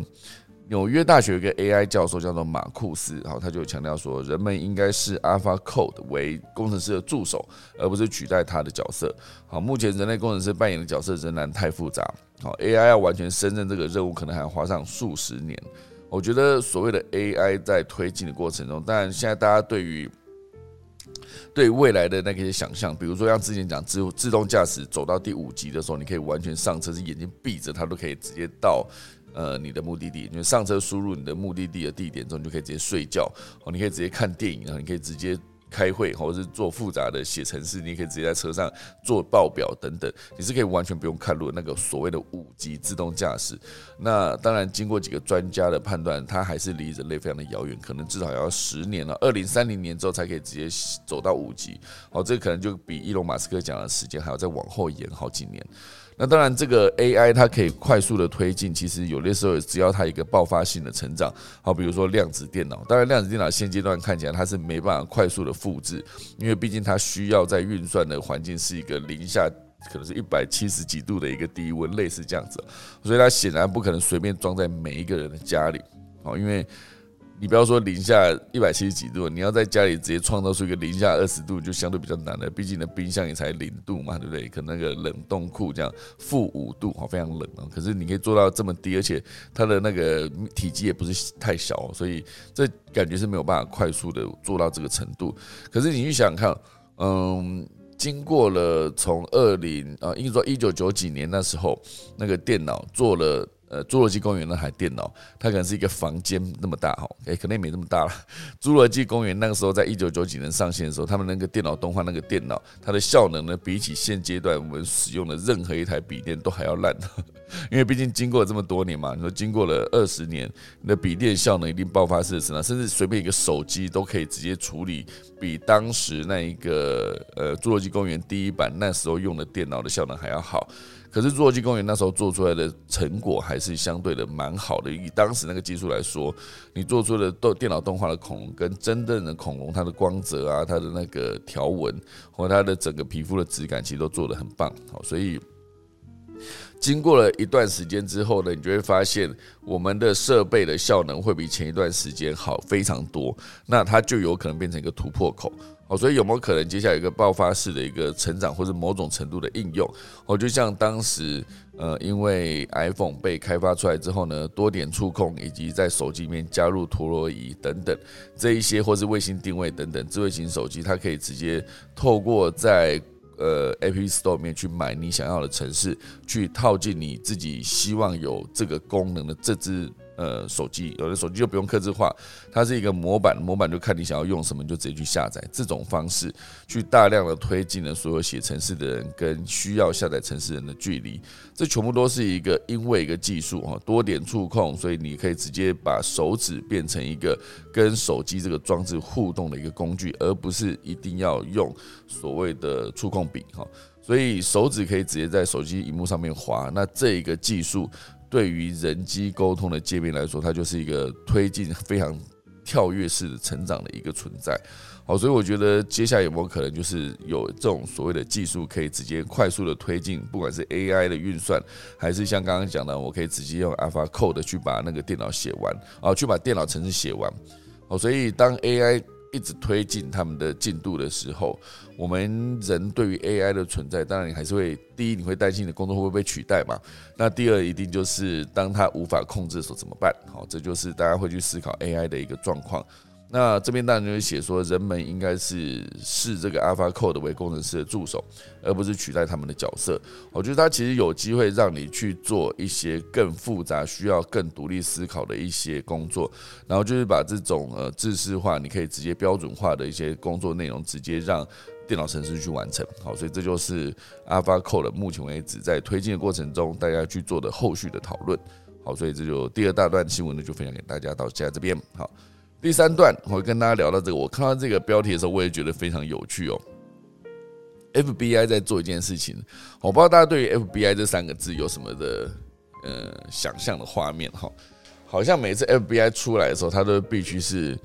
纽约大学有一个 AI 教授叫做马库斯，好，他就强调说，人们应该是 Alpha Code 为工程师的助手，而不是取代他的角色。好，目前人类工程师扮演的角色仍然太复杂。好，AI 要完全胜任这个任务，可能还要花上数十年。我觉得所谓的 AI 在推进的过程中，当然现在大家对于对未来的那些想象，比如说像之前讲自自动驾驶走到第五级的时候，你可以完全上车，是眼睛闭着，它都可以直接到呃你的目的地。你上车输入你的目的地的地点之后，你就可以直接睡觉。哦，你可以直接看电影啊，你可以直接。开会或者是做复杂的写程式，你可以直接在车上做报表等等，你是可以完全不用看路。那个所谓的五级自动驾驶，那当然经过几个专家的判断，它还是离人类非常的遥远，可能至少要十年了，二零三零年之后才可以直接走到五级。哦，这可能就比伊隆马斯克讲的时间还要再往后延好几年。那当然，这个 AI 它可以快速的推进，其实有的时候只要它一个爆发性的成长，好，比如说量子电脑。当然，量子电脑现阶段看起来它是没办法快速的复制，因为毕竟它需要在运算的环境是一个零下可能是一百七十几度的一个低温，类似这样子，所以它显然不可能随便装在每一个人的家里，好，因为。你不要说零下一百七十几度，你要在家里直接创造出一个零下二十度，就相对比较难的。毕竟呢，冰箱也才零度嘛，对不对？可能那个冷冻库这样负五度，好，非常冷啊。可是你可以做到这么低，而且它的那个体积也不是太小，所以这感觉是没有办法快速的做到这个程度。可是你去想想看，嗯，经过了从二零啊，应该说一九九几年那时候，那个电脑做了。呃，侏罗纪公园那台电脑，它可能是一个房间那么大哈，哎，可能也没那么大了。侏罗纪公园那个时候，在一九九几年上线的时候，他们那个电脑动画那个电脑，它的效能呢，比起现阶段我们使用的任何一台笔电都还要烂。因为毕竟经过了这么多年嘛，你说经过了二十年，你的笔电效能一定爆发式的成长，甚至随便一个手机都可以直接处理比当时那一个呃侏罗纪公园第一版那时候用的电脑的效能还要好。可是侏罗纪公园那时候做出来的成果还是相对的蛮好的，以当时那个技术来说，你做出的动电脑动画的恐龙跟真正的恐龙，它的光泽啊，它的那个条纹和它的整个皮肤的质感，其实都做得很棒。好，所以。经过了一段时间之后呢，你就会发现我们的设备的效能会比前一段时间好非常多，那它就有可能变成一个突破口。哦，所以有没有可能接下来一个爆发式的一个成长，或者某种程度的应用？哦，就像当时呃，因为 iPhone 被开发出来之后呢，多点触控以及在手机里面加入陀螺仪等等这一些，或是卫星定位等等，智慧型手机它可以直接透过在呃，App Store 里面去买你想要的城市，去套进你自己希望有这个功能的这支呃手机，有的手机就不用刻字化，它是一个模板，模板就看你想要用什么就直接去下载。这种方式去大量的推进了所有写程式的人跟需要下载程式人的距离。这全部都是一个因为一个技术哈，多点触控，所以你可以直接把手指变成一个跟手机这个装置互动的一个工具，而不是一定要用所谓的触控笔哈。所以手指可以直接在手机荧幕上面滑，那这一个技术对于人机沟通的界面来说，它就是一个推进非常跳跃式的成长的一个存在。好，所以我觉得接下来有没有可能就是有这种所谓的技术，可以直接快速的推进，不管是 AI 的运算，还是像刚刚讲的，我可以直接用 Alpha Code 去把那个电脑写完，啊，去把电脑程式写完。好，所以当 AI 一直推进他们的进度的时候，我们人对于 AI 的存在，当然你还是会第一，你会担心你的工作会不会被取代嘛？那第二，一定就是当它无法控制的时候怎么办？好，这就是大家会去思考 AI 的一个状况。那这边当然就会写说，人们应该是视这个 AlphaCode 为工程师的助手，而不是取代他们的角色。我觉得它其实有机会让你去做一些更复杂、需要更独立思考的一些工作，然后就是把这种呃知识化、你可以直接标准化的一些工作内容，直接让电脑程式去完成。好，所以这就是 AlphaCode 目前为止在推进的过程中，大家去做的后续的讨论。好，所以这就第二大段新闻呢，就分享给大家到现在这边。好。第三段，我跟大家聊到这个。我看到这个标题的时候，我也觉得非常有趣哦。FBI 在做一件事情，我不知道大家对于 FBI 这三个字有什么的呃想象的画面哈？好像每次 FBI 出来的时候，他都必须是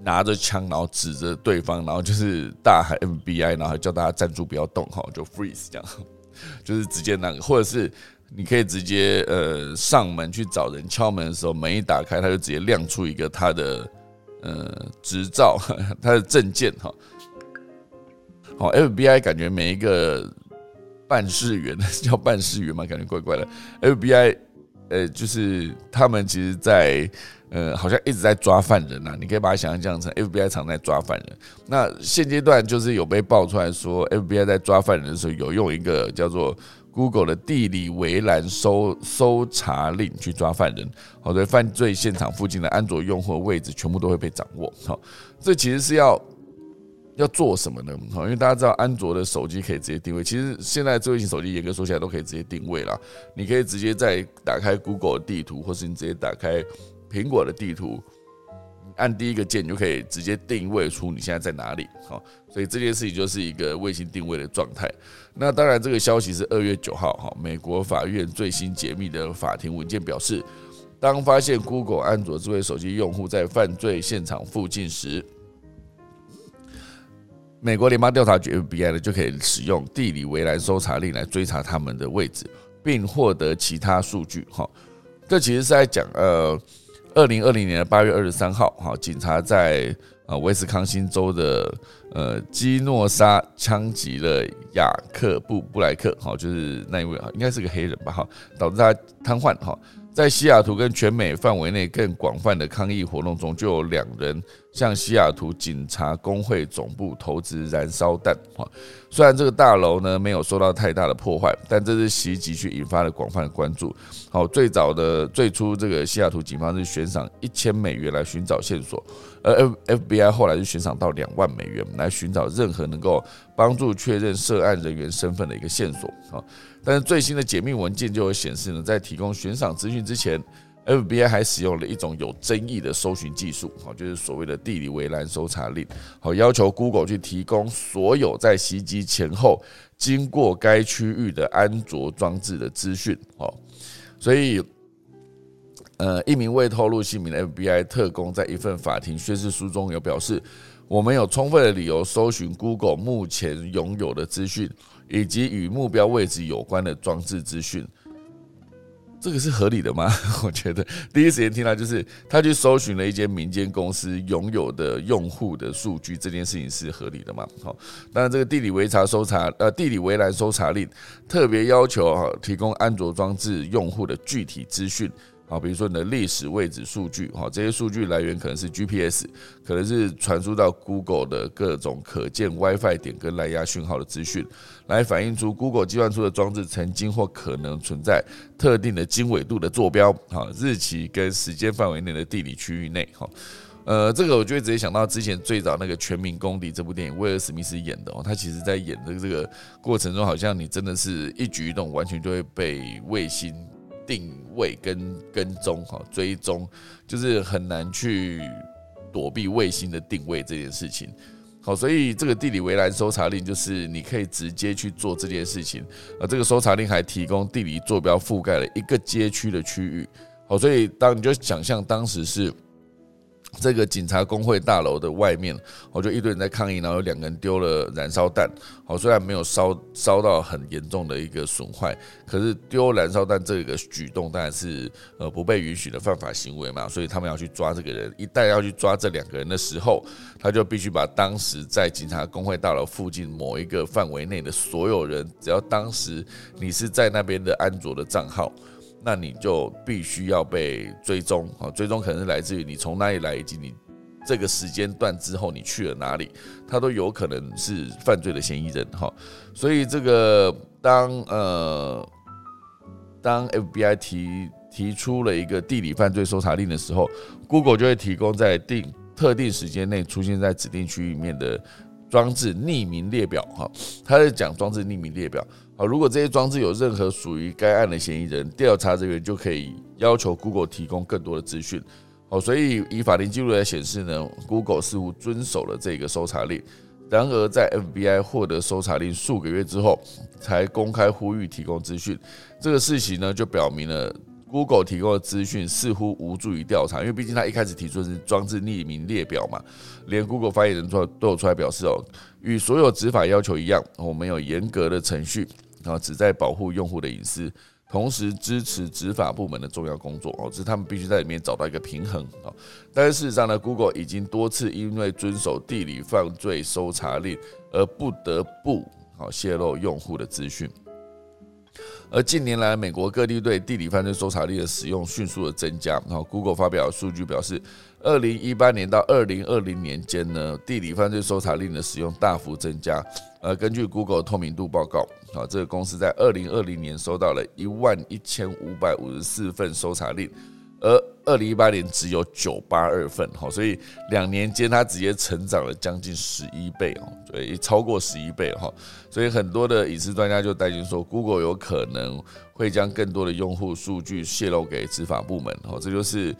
拿着枪，然后指着对方，然后就是大喊 FBI，然后叫大家站住，不要动哈，就 freeze 这样，就是直接那个，或者是你可以直接呃上门去找人敲门的时候，门一打开，他就直接亮出一个他的。呃，执照，他的证件哈，好，FBI 感觉每一个办事员 叫办事员嘛，感觉怪怪的。FBI，呃，就是他们其实，在呃，好像一直在抓犯人呐。你可以把它想象成 FBI 常在抓犯人。那现阶段就是有被爆出来说，FBI 在抓犯人的时候，有用一个叫做。Google 的地理围栏搜搜查令去抓犯人，好的犯罪现场附近的安卓用户位置全部都会被掌握。好，这其实是要要做什么呢？好，因为大家知道安卓的手机可以直接定位，其实现在智慧型手机严格说起来都可以直接定位了。你可以直接在打开 Google 地图，或是你直接打开苹果的地图。按第一个键，你就可以直接定位出你现在在哪里。好，所以这件事情就是一个卫星定位的状态。那当然，这个消息是二月九号，哈，美国法院最新解密的法庭文件表示，当发现 Google 安卓智慧手机用户在犯罪现场附近时，美国联邦调查局 FBI 呢就可以使用地理围栏搜查令来追查他们的位置，并获得其他数据。哈，这其实是在讲，呃。二零二零年的八月二十三号，哈，警察在啊威斯康星州的呃基诺沙枪击了雅克布布莱克，好，就是那一位啊，应该是个黑人吧，哈，导致他瘫痪，哈。在西雅图跟全美范围内更广泛的抗议活动中，就有两人向西雅图警察工会总部投掷燃烧弹。哈，虽然这个大楼呢没有受到太大的破坏，但这次袭击却引发了广泛的关注。好，最早的最初这个西雅图警方是悬赏一千美元来寻找线索，而 F FBI 后来是悬赏到两万美元来寻找任何能够帮助确认涉案人员身份的一个线索。好。但是最新的解密文件就会显示呢，在提供悬赏资讯之前，FBI 还使用了一种有争议的搜寻技术，好，就是所谓的地理围栏搜查令，好，要求 Google 去提供所有在袭击前后经过该区域的安卓装置的资讯，好，所以，呃，一名未透露姓名的 FBI 特工在一份法庭宣誓书中有表示，我们有充分的理由搜寻 Google 目前拥有的资讯。以及与目标位置有关的装置资讯，这个是合理的吗？我觉得第一时间听到就是他去搜寻了一间民间公司拥有的用户的数据，这件事情是合理的吗？好，当然这个地理围查搜查呃地理围栏搜查令特别要求哈提供安卓装置用户的具体资讯。好，比如说你的历史位置数据，哈，这些数据来源可能是 GPS，可能是传输到 Google 的各种可见 WiFi 点跟蓝牙讯号的资讯，来反映出 Google 计算出的装置曾经或可能存在特定的经纬度的坐标，哈，日期跟时间范围内的地理区域内，哈，呃，这个我就会直接想到之前最早那个《全民公敌》这部电影，威尔史密斯演的哦，他其实在演的这个过程中，好像你真的是一举一动完全就会被卫星。定位跟跟踪哈追踪，就是很难去躲避卫星的定位这件事情。好，所以这个地理围栏搜查令就是你可以直接去做这件事情。啊这个搜查令还提供地理坐标覆盖了一个街区的区域。好，所以当你就想象当时是。这个警察工会大楼的外面，我就一堆人在抗议，然后有两个人丢了燃烧弹。好，虽然没有烧烧到很严重的一个损坏，可是丢燃烧弹这个举动当然是呃不被允许的犯法行为嘛。所以他们要去抓这个人。一旦要去抓这两个人的时候，他就必须把当时在警察工会大楼附近某一个范围内的所有人，只要当时你是在那边的安卓的账号。那你就必须要被追踪啊！追踪可能是来自于你从哪里来，以及你这个时间段之后你去了哪里，他都有可能是犯罪的嫌疑人哈。所以这个当呃当 FBI 提提出了一个地理犯罪搜查令的时候，Google 就会提供在定特定时间内出现在指定区域里面的装置匿名列表哈。他在讲装置匿名列表好，如果这些装置有任何属于该案的嫌疑人，调查人员就可以要求 Google 提供更多的资讯。哦，所以以法庭记录来显示呢，Google 似乎遵守了这个搜查令。然而，在 FBI 获得搜查令数个月之后，才公开呼吁提供资讯。这个事情呢，就表明了 Google 提供的资讯似乎无助于调查，因为毕竟他一开始提出的是装置匿名列表嘛。连 Google 发言人都都有出来表示哦，与所有执法要求一样，我们有严格的程序，然后旨在保护用户的隐私。同时支持执法部门的重要工作哦，是他们必须在里面找到一个平衡啊。但是事实上呢，Google 已经多次因为遵守地理犯罪搜查令而不得不好泄露用户的资讯。而近年来，美国各地对地理犯罪搜查令的使用迅速的增加。然后，Google 发表数据表示，二零一八年到二零二零年间呢，地理犯罪搜查令的使用大幅增加。呃根据 Google 透明度报告，啊，这个公司在二零二零年收到了一万一千五百五十四份搜查令。而二零一八年只有九八二份，哈，所以两年间它直接成长了将近十一倍哦，所以超过十一倍哈，所以很多的隐私专家就担心说，Google 有可能会将更多的用户数据泄露给执法部门，哦，这就是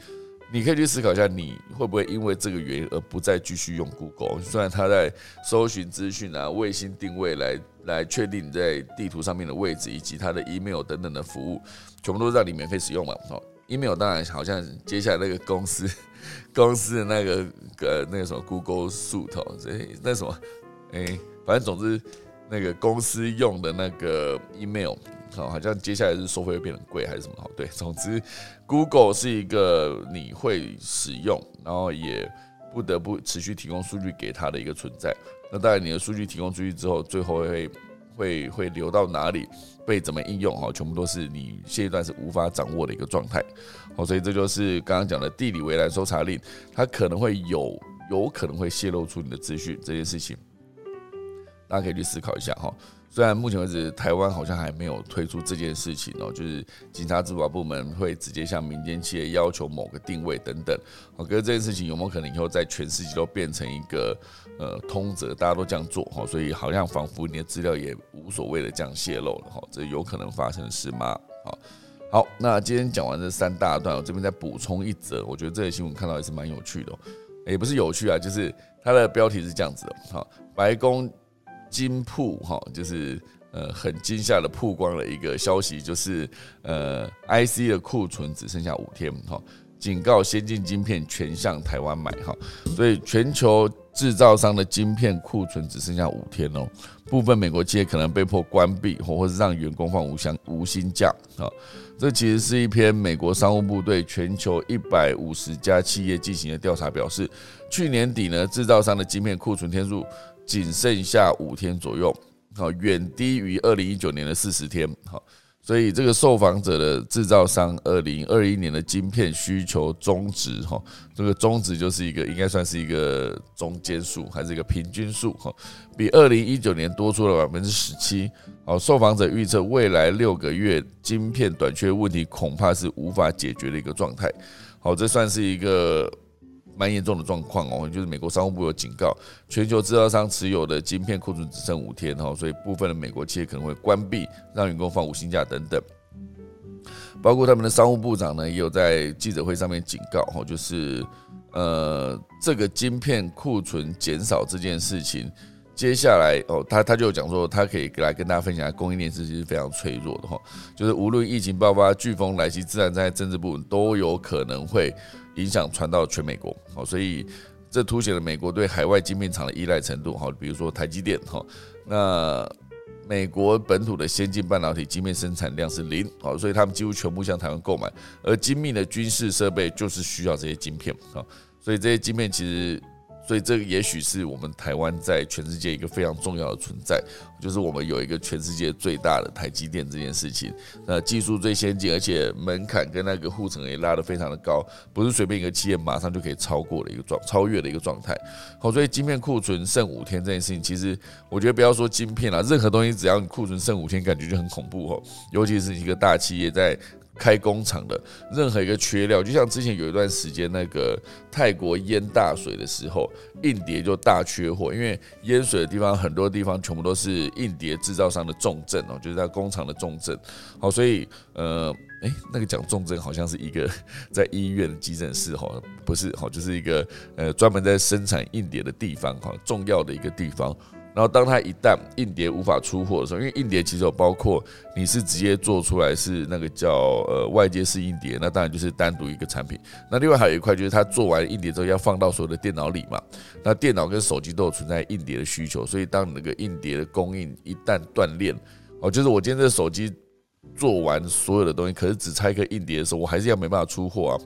你可以去思考一下，你会不会因为这个原因而不再继续用 Google？虽然它在搜寻资讯啊、卫星定位来来确定你在地图上面的位置，以及它的 email 等等的服务，全部都让你免费使用嘛，哦。Email 当然好像接下来那个公司 公司的那个呃那个什么 Google Suite，所以那什么哎，反正总之那个公司用的那个 email，好，好像接下来是收费会变得贵还是什么？好，对，总之 Google 是一个你会使用，然后也不得不持续提供数据给他的一个存在。那当然你的数据提供出去之后，最后会会会流到哪里？被怎么应用哈，全部都是你现阶段是无法掌握的一个状态，哦，所以这就是刚刚讲的地理围栏搜查令，它可能会有有可能会泄露出你的资讯这件事情，大家可以去思考一下哈。虽然目前为止台湾好像还没有推出这件事情哦，就是警察执法部门会直接向民间企业要求某个定位等等，哦，可是这件事情有没有可能以后在全世界都变成一个呃通则，大家都这样做哈，所以好像仿佛你的资料也无所谓的这样泄露了哈，这有可能发生的事吗？好，好，那今天讲完这三大段，我这边再补充一则，我觉得这个新闻看到也是蛮有趣的，也不是有趣啊，就是它的标题是这样子的，好，白宫。惊曝哈，就是呃很惊吓的曝光了一个消息，就是呃 IC 的库存只剩下五天哈，警告先进晶片全向台湾买哈，所以全球制造商的晶片库存只剩下五天哦，部分美国企业可能被迫关闭或或是让员工放无薪无薪假啊，这其实是一篇美国商务部对全球一百五十家企业进行的调查，表示去年底呢制造商的晶片库存天数。仅剩下五天左右，好，远低于二零一九年的四十天，好，所以这个受访者的制造商二零二一年的晶片需求中值，哈，这个中值就是一个应该算是一个中间数，还是一个平均数，哈，比二零一九年多出了百分之十七，好，受访者预测未来六个月晶片短缺问题恐怕是无法解决的一个状态，好，这算是一个。蛮严重的状况哦，就是美国商务部有警告，全球制造商持有的晶片库存只剩五天哈，所以部分的美国企业可能会关闭，让员工放五薪假等等。包括他们的商务部长呢，也有在记者会上面警告哈，就是呃，这个晶片库存减少这件事情，接下来哦，他他就讲说，他可以来跟大家分享，供应链其实是非常脆弱的哈，就是无论疫情爆发、飓风来袭、自然灾害、政治部分都有可能会。影响传到全美国，好，所以这凸显了美国对海外晶片厂的依赖程度，哈，比如说台积电，哈，那美国本土的先进半导体晶片生产量是零，好，所以他们几乎全部向台湾购买，而精密的军事设备就是需要这些晶片，好，所以这些晶片其实所以这个也许是我们台湾在全世界一个非常重要的存在，就是我们有一个全世界最大的台积电这件事情，那技术最先进，而且门槛跟那个护城也拉得非常的高，不是随便一个企业马上就可以超过的一个状超越的一个状态。好，所以晶片库存剩五天这件事情，其实我觉得不要说晶片了，任何东西只要你库存剩五天，感觉就很恐怖哦，尤其是一个大企业在。开工厂的任何一个缺料，就像之前有一段时间那个泰国淹大水的时候，硬碟就大缺货，因为淹水的地方很多地方全部都是硬碟制造商的重镇哦，就是在工厂的重镇。好，所以呃，诶，那个讲重症好像是一个在医院的急诊室哈，不是哈，就是一个呃专门在生产硬碟的地方哈，重要的一个地方。然后，当它一旦硬碟无法出货的时候，因为硬碟其实有包括你是直接做出来是那个叫呃外接式硬碟，那当然就是单独一个产品。那另外还有一块就是它做完硬碟之后要放到所有的电脑里嘛。那电脑跟手机都有存在硬碟的需求，所以当那个硬碟的供应一旦断裂，哦，就是我今天这手机做完所有的东西，可是只拆一颗硬碟的时候，我还是要没办法出货啊。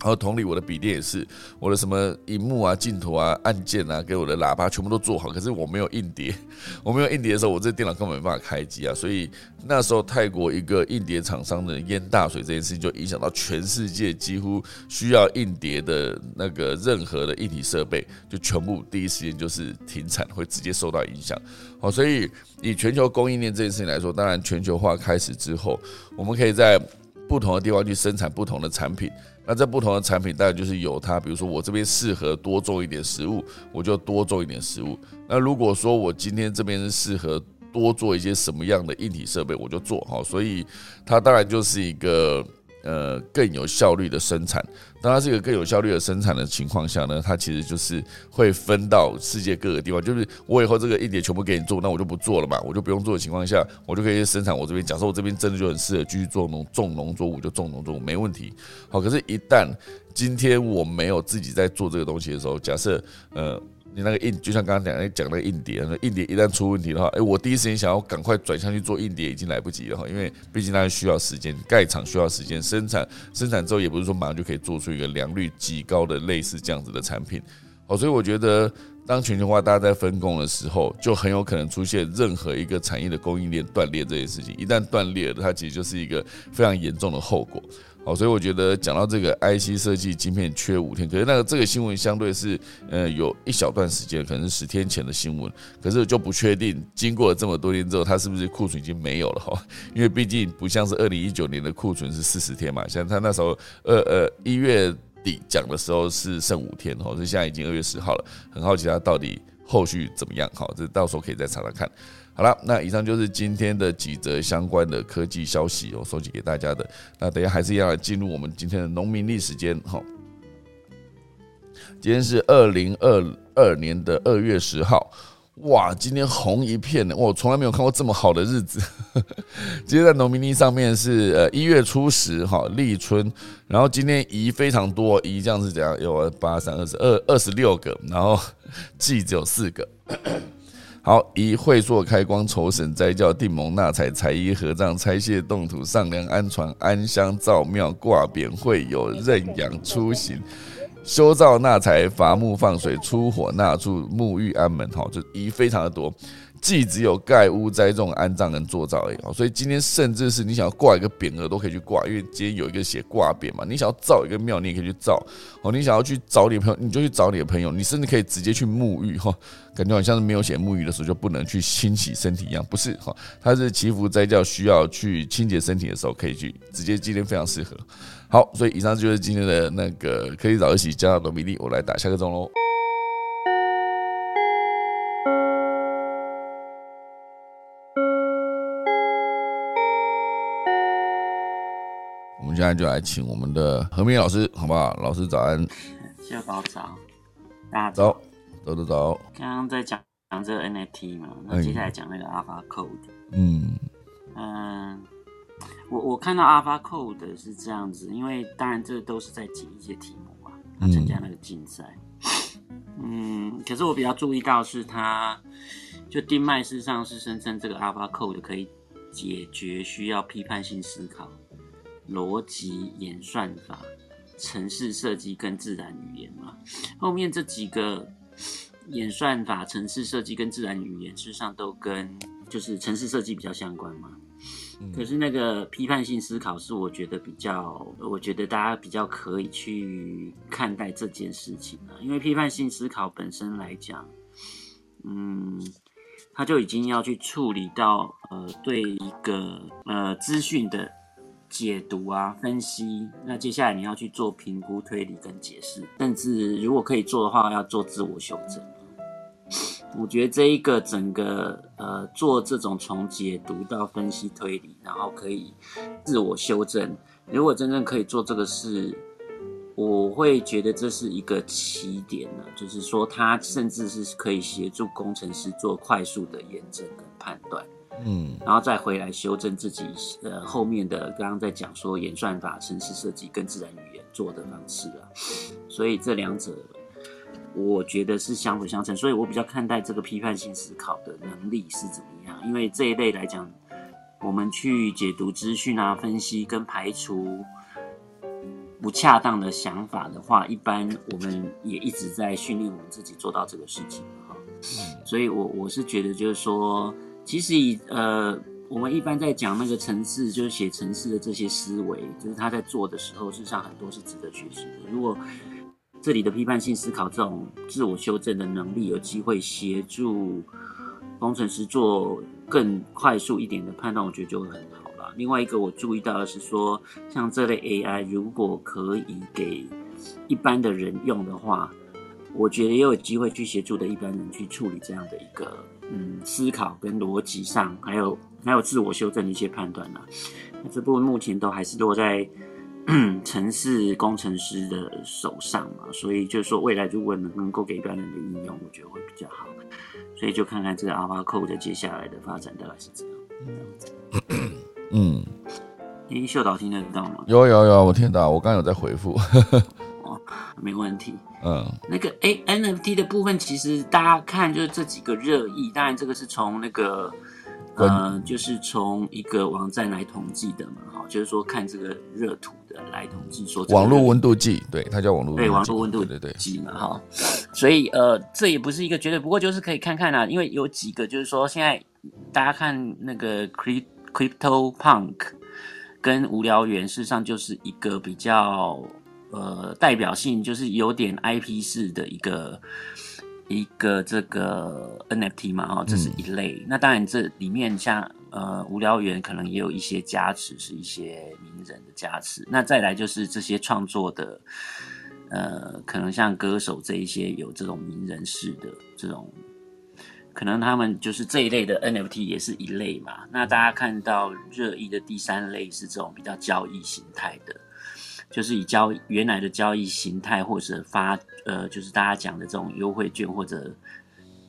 然后同理，我的笔电也是，我的什么荧幕啊、镜头啊、按键啊，给我的喇叭全部都做好，可是我没有硬碟，我没有硬碟的时候，我这电脑根本没办法开机啊。所以那时候泰国一个硬碟厂商的淹大水这件事情，就影响到全世界几乎需要硬碟的那个任何的硬体设备，就全部第一时间就是停产，会直接受到影响。好，所以以全球供应链这件事情来说，当然全球化开始之后，我们可以在不同的地方去生产不同的产品。那这不同的产品，当然就是有它，比如说我这边适合多种一点食物，我就多种一点食物。那如果说我今天这边是适合多做一些什么样的硬体设备，我就做好。所以它当然就是一个。呃，更有效率的生产。当它是一个更有效率的生产的情况下呢，它其实就是会分到世界各个地方。就是我以后这个硬碟全部给你做，那我就不做了嘛，我就不用做的情况下，我就可以生产我这边。假设我这边真的就很适合继续做农种农作物，就种农作物没问题。好，可是，一旦今天我没有自己在做这个东西的时候，假设呃。你那个硬，就像刚刚讲讲那个硬碟，那硬碟一旦出问题的话，哎，我第一时间想要赶快转向去做硬碟，已经来不及了哈，因为毕竟它需要时间，盖厂需要时间，生产生产之后也不是说马上就可以做出一个良率极高的类似这样子的产品，好，所以我觉得当全球化大家在分工的时候，就很有可能出现任何一个产业的供应链断裂这件事情，一旦断裂了，它其实就是一个非常严重的后果。好，所以我觉得讲到这个 IC 设计晶片缺五天，可是那个这个新闻相对是呃有一小段时间，可能是十天前的新闻，可是就不确定经过了这么多天之后，它是不是库存已经没有了哈？因为毕竟不像是二零一九年的库存是四十天嘛，像他那时候二呃一月底讲的时候是剩五天哈，这现在已经二月十号了，很好奇他到底后续怎么样？哈，这到时候可以再查查看。好了，那以上就是今天的几则相关的科技消息，我收集给大家的。那等下还是要进入我们今天的农民历时间哈。今天是二零二二年的二月十号，哇，今天红一片呢，我从来没有看过这么好的日子。今天在农民历上面是呃一月初十哈立春，然后今天宜非常多，宜这样是怎样？有八三二十二二十六个，然后季只有四个。好，一会做开光、酬神、斋教、定盟、纳财、财衣合葬、拆卸动土、上梁安床、安香造庙、挂匾会有认养出行、修造纳财、伐木放水、出火纳柱、沐浴安门，好，就一非常的多。既只有盖屋栽种安葬跟做造而已，所以今天甚至是你想要挂一个匾额都可以去挂，因为今天有一个写挂匾嘛。你想要造一个庙，你也可以去造。哦，你想要去找你的朋友，你就去找你的朋友。你甚至可以直接去沐浴，哈，感觉好像是没有写沐浴的时候就不能去清洗身体一样，不是哈？它是祈福斋教需要去清洁身体的时候可以去直接，今天非常适合。好，所以以上就是今天的那个可以早一起加到的米粒，我来打下个钟喽。现在就来请我们的何明老师，好不好？老师早安，下午早，大家早，早早早。刚刚在讲讲这个 NFT 嘛，那接下来讲那个 Alpha Code。嗯嗯，我我看到 Alpha Code 是这样子，因为当然这都是在解一些题目嘛，参加那个竞赛。嗯，可是我比较注意到是他，就定脉事实上是声称这个 Alpha Code 可以解决需要批判性思考。逻辑演算法城市设计跟自然语言嘛。后面这几个演算法、城市设计跟自然语言，事实上都跟就是城市设计比较相关嘛。可是那个批判性思考是我觉得比较，我觉得大家比较可以去看待这件事情啊，因为批判性思考本身来讲，嗯，他就已经要去处理到呃对一个呃资讯的解读啊分析，那接下来你要去做评估推理跟解释，甚至如果可以做的话，要做自我修正。我觉得这一个整个呃做这种从解读到分析推理，然后可以自我修正。如果真正可以做这个事，我会觉得这是一个起点呢，就是说它甚至是可以协助工程师做快速的验证跟判断，嗯，然后再回来修正自己呃后面的刚刚在讲说演算法、城市设计跟自然语言做的方式啊，所以这两者。我觉得是相辅相成，所以我比较看待这个批判性思考的能力是怎么样。因为这一类来讲，我们去解读资讯啊、分析跟排除不恰当的想法的话，一般我们也一直在训练我们自己做到这个事情哈。所以，我我是觉得就是说，其实以呃，我们一般在讲那个城市，就是写城市的这些思维，就是他在做的时候，事实上很多是值得学习的。如果这里的批判性思考，这种自我修正的能力，有机会协助工程师做更快速一点的判断，我觉得就会很好了。另外一个我注意到的是说，像这类 AI 如果可以给一般的人用的话，我觉得也有机会去协助的一般人去处理这样的一个嗯思考跟逻辑上，还有还有自我修正的一些判断啦。那这部分目前都还是落在。城市工程师的手上嘛，所以就是说，未来如果能能够给一般人的应用，我觉得会比较好。所以就看看这个 AlphaCode 接下来的发展大概是怎样。嗯，咦，秀导听得到吗？有有有，我听到，我刚有在回复。哦，没问题。嗯，那个哎，NFT 的部分，其实大家看就是这几个热议，当然这个是从那个。呃，就是从一个网站来统计的嘛，哈，就是说看这个热图的来统计说网络温度计，对，它叫网络对网络温度对对计嘛，哈，所以呃，这也不是一个绝对，不过就是可以看看啊，因为有几个就是说现在大家看那个 Crypto Punk 跟无聊猿，事实上就是一个比较呃代表性，就是有点 IP 式的一个。一个这个 NFT 嘛，哦，这是一类。那当然，这里面像呃无聊猿可能也有一些加持，是一些名人的加持。那再来就是这些创作的，呃，可能像歌手这一些有这种名人式的这种，可能他们就是这一类的 NFT 也是一类嘛。那大家看到热议的第三类是这种比较交易形态的。就是以交原来的交易形态，或者发呃，就是大家讲的这种优惠券或者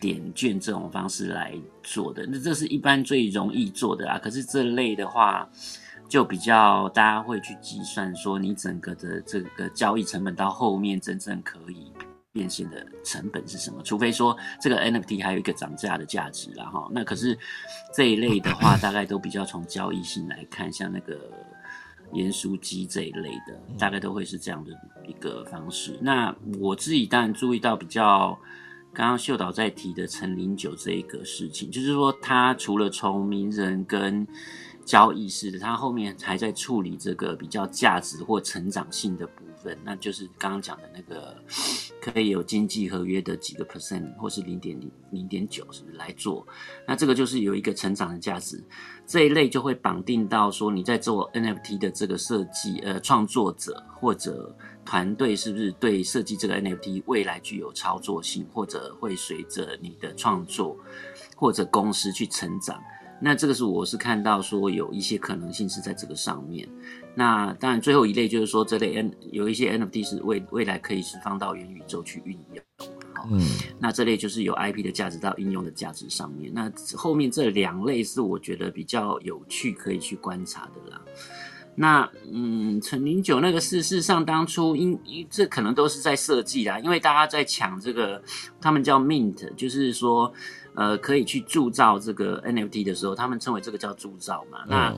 点券这种方式来做的，那这是一般最容易做的啊。可是这类的话，就比较大家会去计算说，你整个的这个交易成本到后面真正可以变现的成本是什么？除非说这个 NFT 还有一个涨价的价值然后那可是这一类的话，大概都比较从交易性来看，像那个。盐酥鸡这一类的，大概都会是这样的一个方式。那我自己当然注意到比较，刚刚秀导在提的陈林九这一个事情，就是说他除了从名人跟交易式的，他后面还在处理这个比较价值或成长性的部分，那就是刚刚讲的那个可以有经济合约的几个 percent 或是零点零零点九，是不是来做？那这个就是有一个成长的价值。这一类就会绑定到说你在做 NFT 的这个设计，呃，创作者或者团队是不是对设计这个 NFT 未来具有操作性，或者会随着你的创作或者公司去成长？那这个是我是看到说有一些可能性是在这个上面。那当然最后一类就是说这类 N 有一些 NFT 是未未来可以是放到元宇宙去运用。嗯，那这类就是有 IP 的价值到应用的价值上面。那后面这两类是我觉得比较有趣，可以去观察的啦。那嗯，陈零九那个事实上当初因因这可能都是在设计啦，因为大家在抢这个，他们叫 Mint，就是说呃，可以去铸造这个 NFT 的时候，他们称为这个叫铸造嘛。那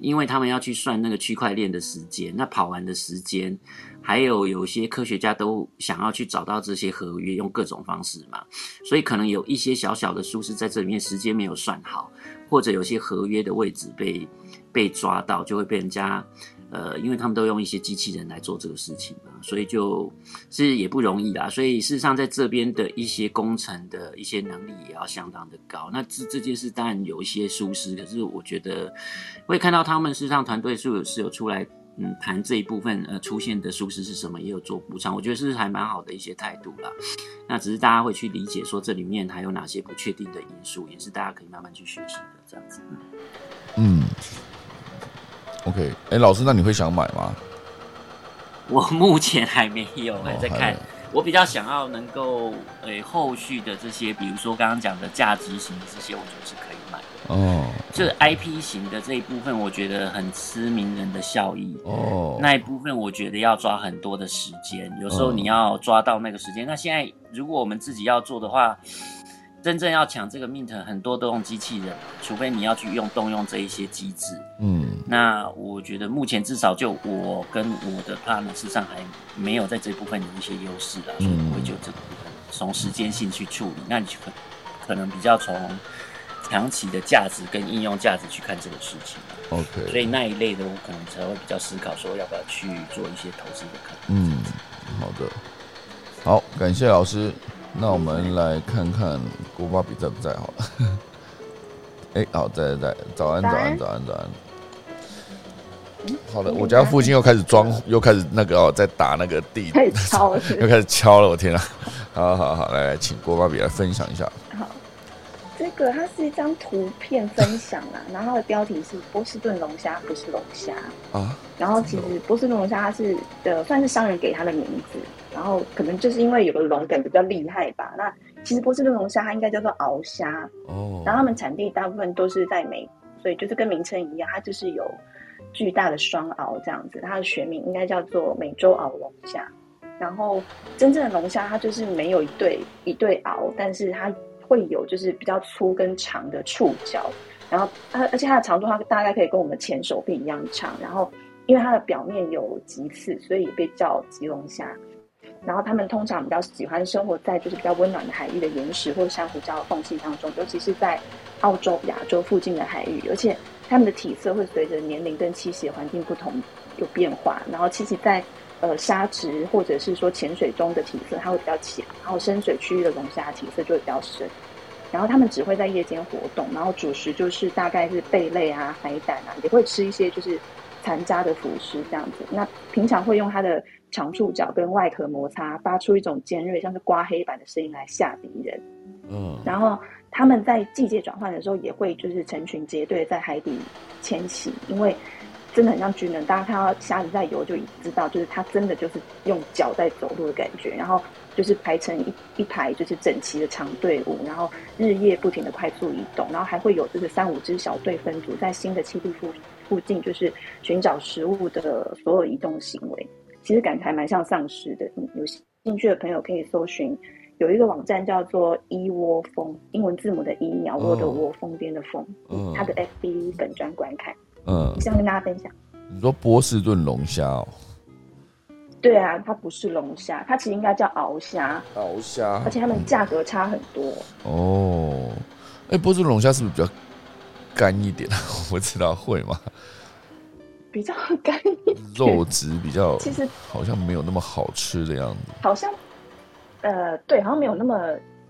因为他们要去算那个区块链的时间，那跑完的时间，还有有些科学家都想要去找到这些合约，用各种方式嘛。所以可能有一些小小的疏失在这里面，时间没有算好，或者有些合约的位置被被抓到，就会被人家。呃，因为他们都用一些机器人来做这个事情嘛，所以就是也不容易啦。所以事实上，在这边的一些工程的一些能力也要相当的高。那这这件事当然有一些疏失，可是我觉得会看到他们事实上团队是有是有出来嗯谈这一部分呃出现的舒适是什么，也有做补偿。我觉得是还蛮好的一些态度啦。那只是大家会去理解说这里面还有哪些不确定的因素，也是大家可以慢慢去学习的这样子。嗯。OK，哎，老师，那你会想买吗？我目前还没有，还在看。我比较想要能够，诶，后续的这些，比如说刚刚讲的价值型的这些，我觉得是可以。哦，这 IP 型的这一部分，我觉得很吃名人的效益。哦，那一部分我觉得要抓很多的时间，有时候你要抓到那个时间。那现在如果我们自己要做的话，真正要抢这个 mint，很多都用机器人，除非你要去用动用这一些机制。嗯，那我觉得目前至少就我跟我的 partner 事实上还没有在这部分有一些优势啊，所以我会就这个部分从时间性去处理。那你可可能比较从长期的价值跟应用价值去看这个事情。OK，所以那一类的我可能才会比较思考说要不要去做一些投资的可能。嗯，好的，好，感谢老师。那我们来看看郭巴比在不在好了。哎，好，在在在，早安早安早安早安。好的，我家附近又开始装，又开始那个哦，在打那个地，敲，又开始敲了，我天啊！好好好，来来，请郭巴比来分享一下。好。这个它是一张图片分享啊，然后它的标题是波士顿龙虾不是龙虾啊。然后其实波士顿龙虾它是的算是商人给它的名字，然后可能就是因为有个龙梗比较厉害吧。那其实波士顿龙虾它应该叫做鳌虾哦。然后它们产地大部分都是在美，所以就是跟名称一样，它就是有巨大的双鳌这样子。它的学名应该叫做美洲鳌龙虾。然后真正的龙虾它就是没有一对一对鳌，但是它。会有就是比较粗跟长的触角，然后它而且它的长度它大概可以跟我们前手臂一样长，然后因为它的表面有棘刺，所以也被叫棘龙虾。然后它们通常比较喜欢生活在就是比较温暖的海域的岩石或珊瑚礁缝隙当中，尤其是在澳洲、亚洲附近的海域，而且它们的体色会随着年龄跟栖息环境不同有变化，然后栖息在。呃，沙质或者是说潜水中的体色，它会比较浅；然后深水区域的龙虾体色就会比较深。然后它们只会在夜间活动，然后主食就是大概是贝类啊、海胆啊，也会吃一些就是残渣的腐尸这样子。那平常会用它的长触角跟外壳摩擦，发出一种尖锐像是刮黑板的声音来吓敌人。嗯，然后它们在季节转换的时候，也会就是成群结队在海底迁徙，因为。真的很像军人，大家看到虾子在游就知道，就是它真的就是用脚在走路的感觉，然后就是排成一一排，就是整齐的长队伍，然后日夜不停的快速移动，然后还会有就是三五支小队分组在新的栖地附附近，就是寻找食物的所有移动行为，其实感觉还蛮像丧尸的。有兴趣的朋友可以搜寻，有一个网站叫做一窝蜂，英文字母的一鸟窝的窝，蜂边的蜂，它的 FB 本专观看。嗯，想跟大家分享。你说波士顿龙虾哦？对啊，它不是龙虾，它其实应该叫鳌虾。鳌虾，而且它们价格差很多。哦，哎，波士顿龙虾是不是比较干一点？我不知道会吗？比较干一点，肉质比较，其实好像没有那么好吃的样子。好像，呃，对，好像没有那么。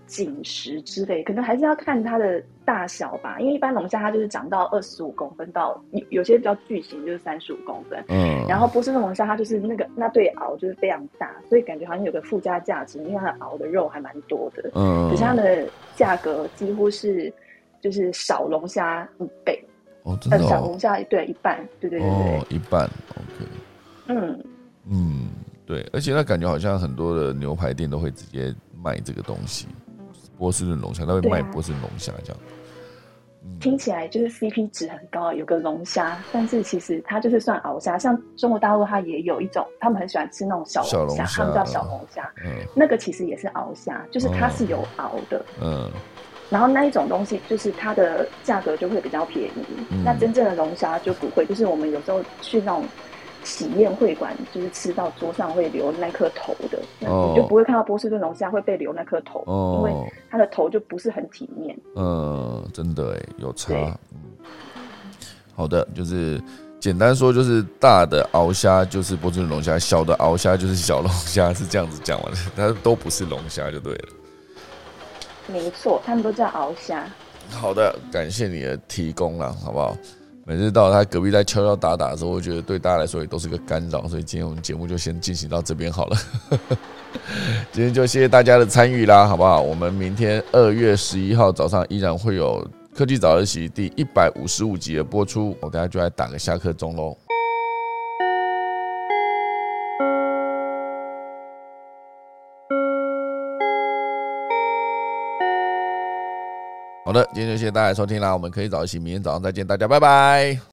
紧实之类，可能还是要看它的大小吧。因为一般龙虾它就是长到二十五公分到有有些比较巨型就是三十五公分。嗯。然后波士顿龙虾它就是那个那对螯就是非常大，所以感觉好像有个附加价值，因为它的螯的肉还蛮多的。嗯。可是它的价格几乎是就是小龙虾一倍。哦，真的。小龙虾对一半，对对对对。哦，一半，OK。嗯嗯，对，而且它感觉好像很多的牛排店都会直接卖这个东西。波士顿龙虾，他会卖波士顿龙虾这样。听起来就是 CP 值很高，有个龙虾，但是其实它就是算鳌虾。像中国大陆，它也有一种，他们很喜欢吃那种小龙虾，他们叫小龙虾。嗯，那个其实也是鳌虾，就是它是有鳌的。嗯，然后那一种东西就是它的价格就会比较便宜。那真正的龙虾就不会，就是我们有时候去那种喜宴会馆，就是吃到桌上会留那颗头的，你就不会看到波士顿龙虾会被留那颗头，因为它的头就不是很体面。嗯，真的哎，有差。好的，就是简单说，就是大的鳌虾就是波士顿龙虾，小的鳌虾就是小龙虾，是这样子讲完的，它都不是龙虾就对了。没错，他们都叫鳌虾。好的，感谢你的提供了，好不好？每次到他隔壁在敲敲打打的时候，我觉得对大家来说也都是个干扰，所以今天我们节目就先进行到这边好了。今天就谢谢大家的参与啦，好不好？我们明天二月十一号早上依然会有科技早自习第一百五十五集的播出，我等下就来打个下课钟喽。好的，今天就谢谢大家收听啦，我们可以早一起，明天早上再见，大家拜拜。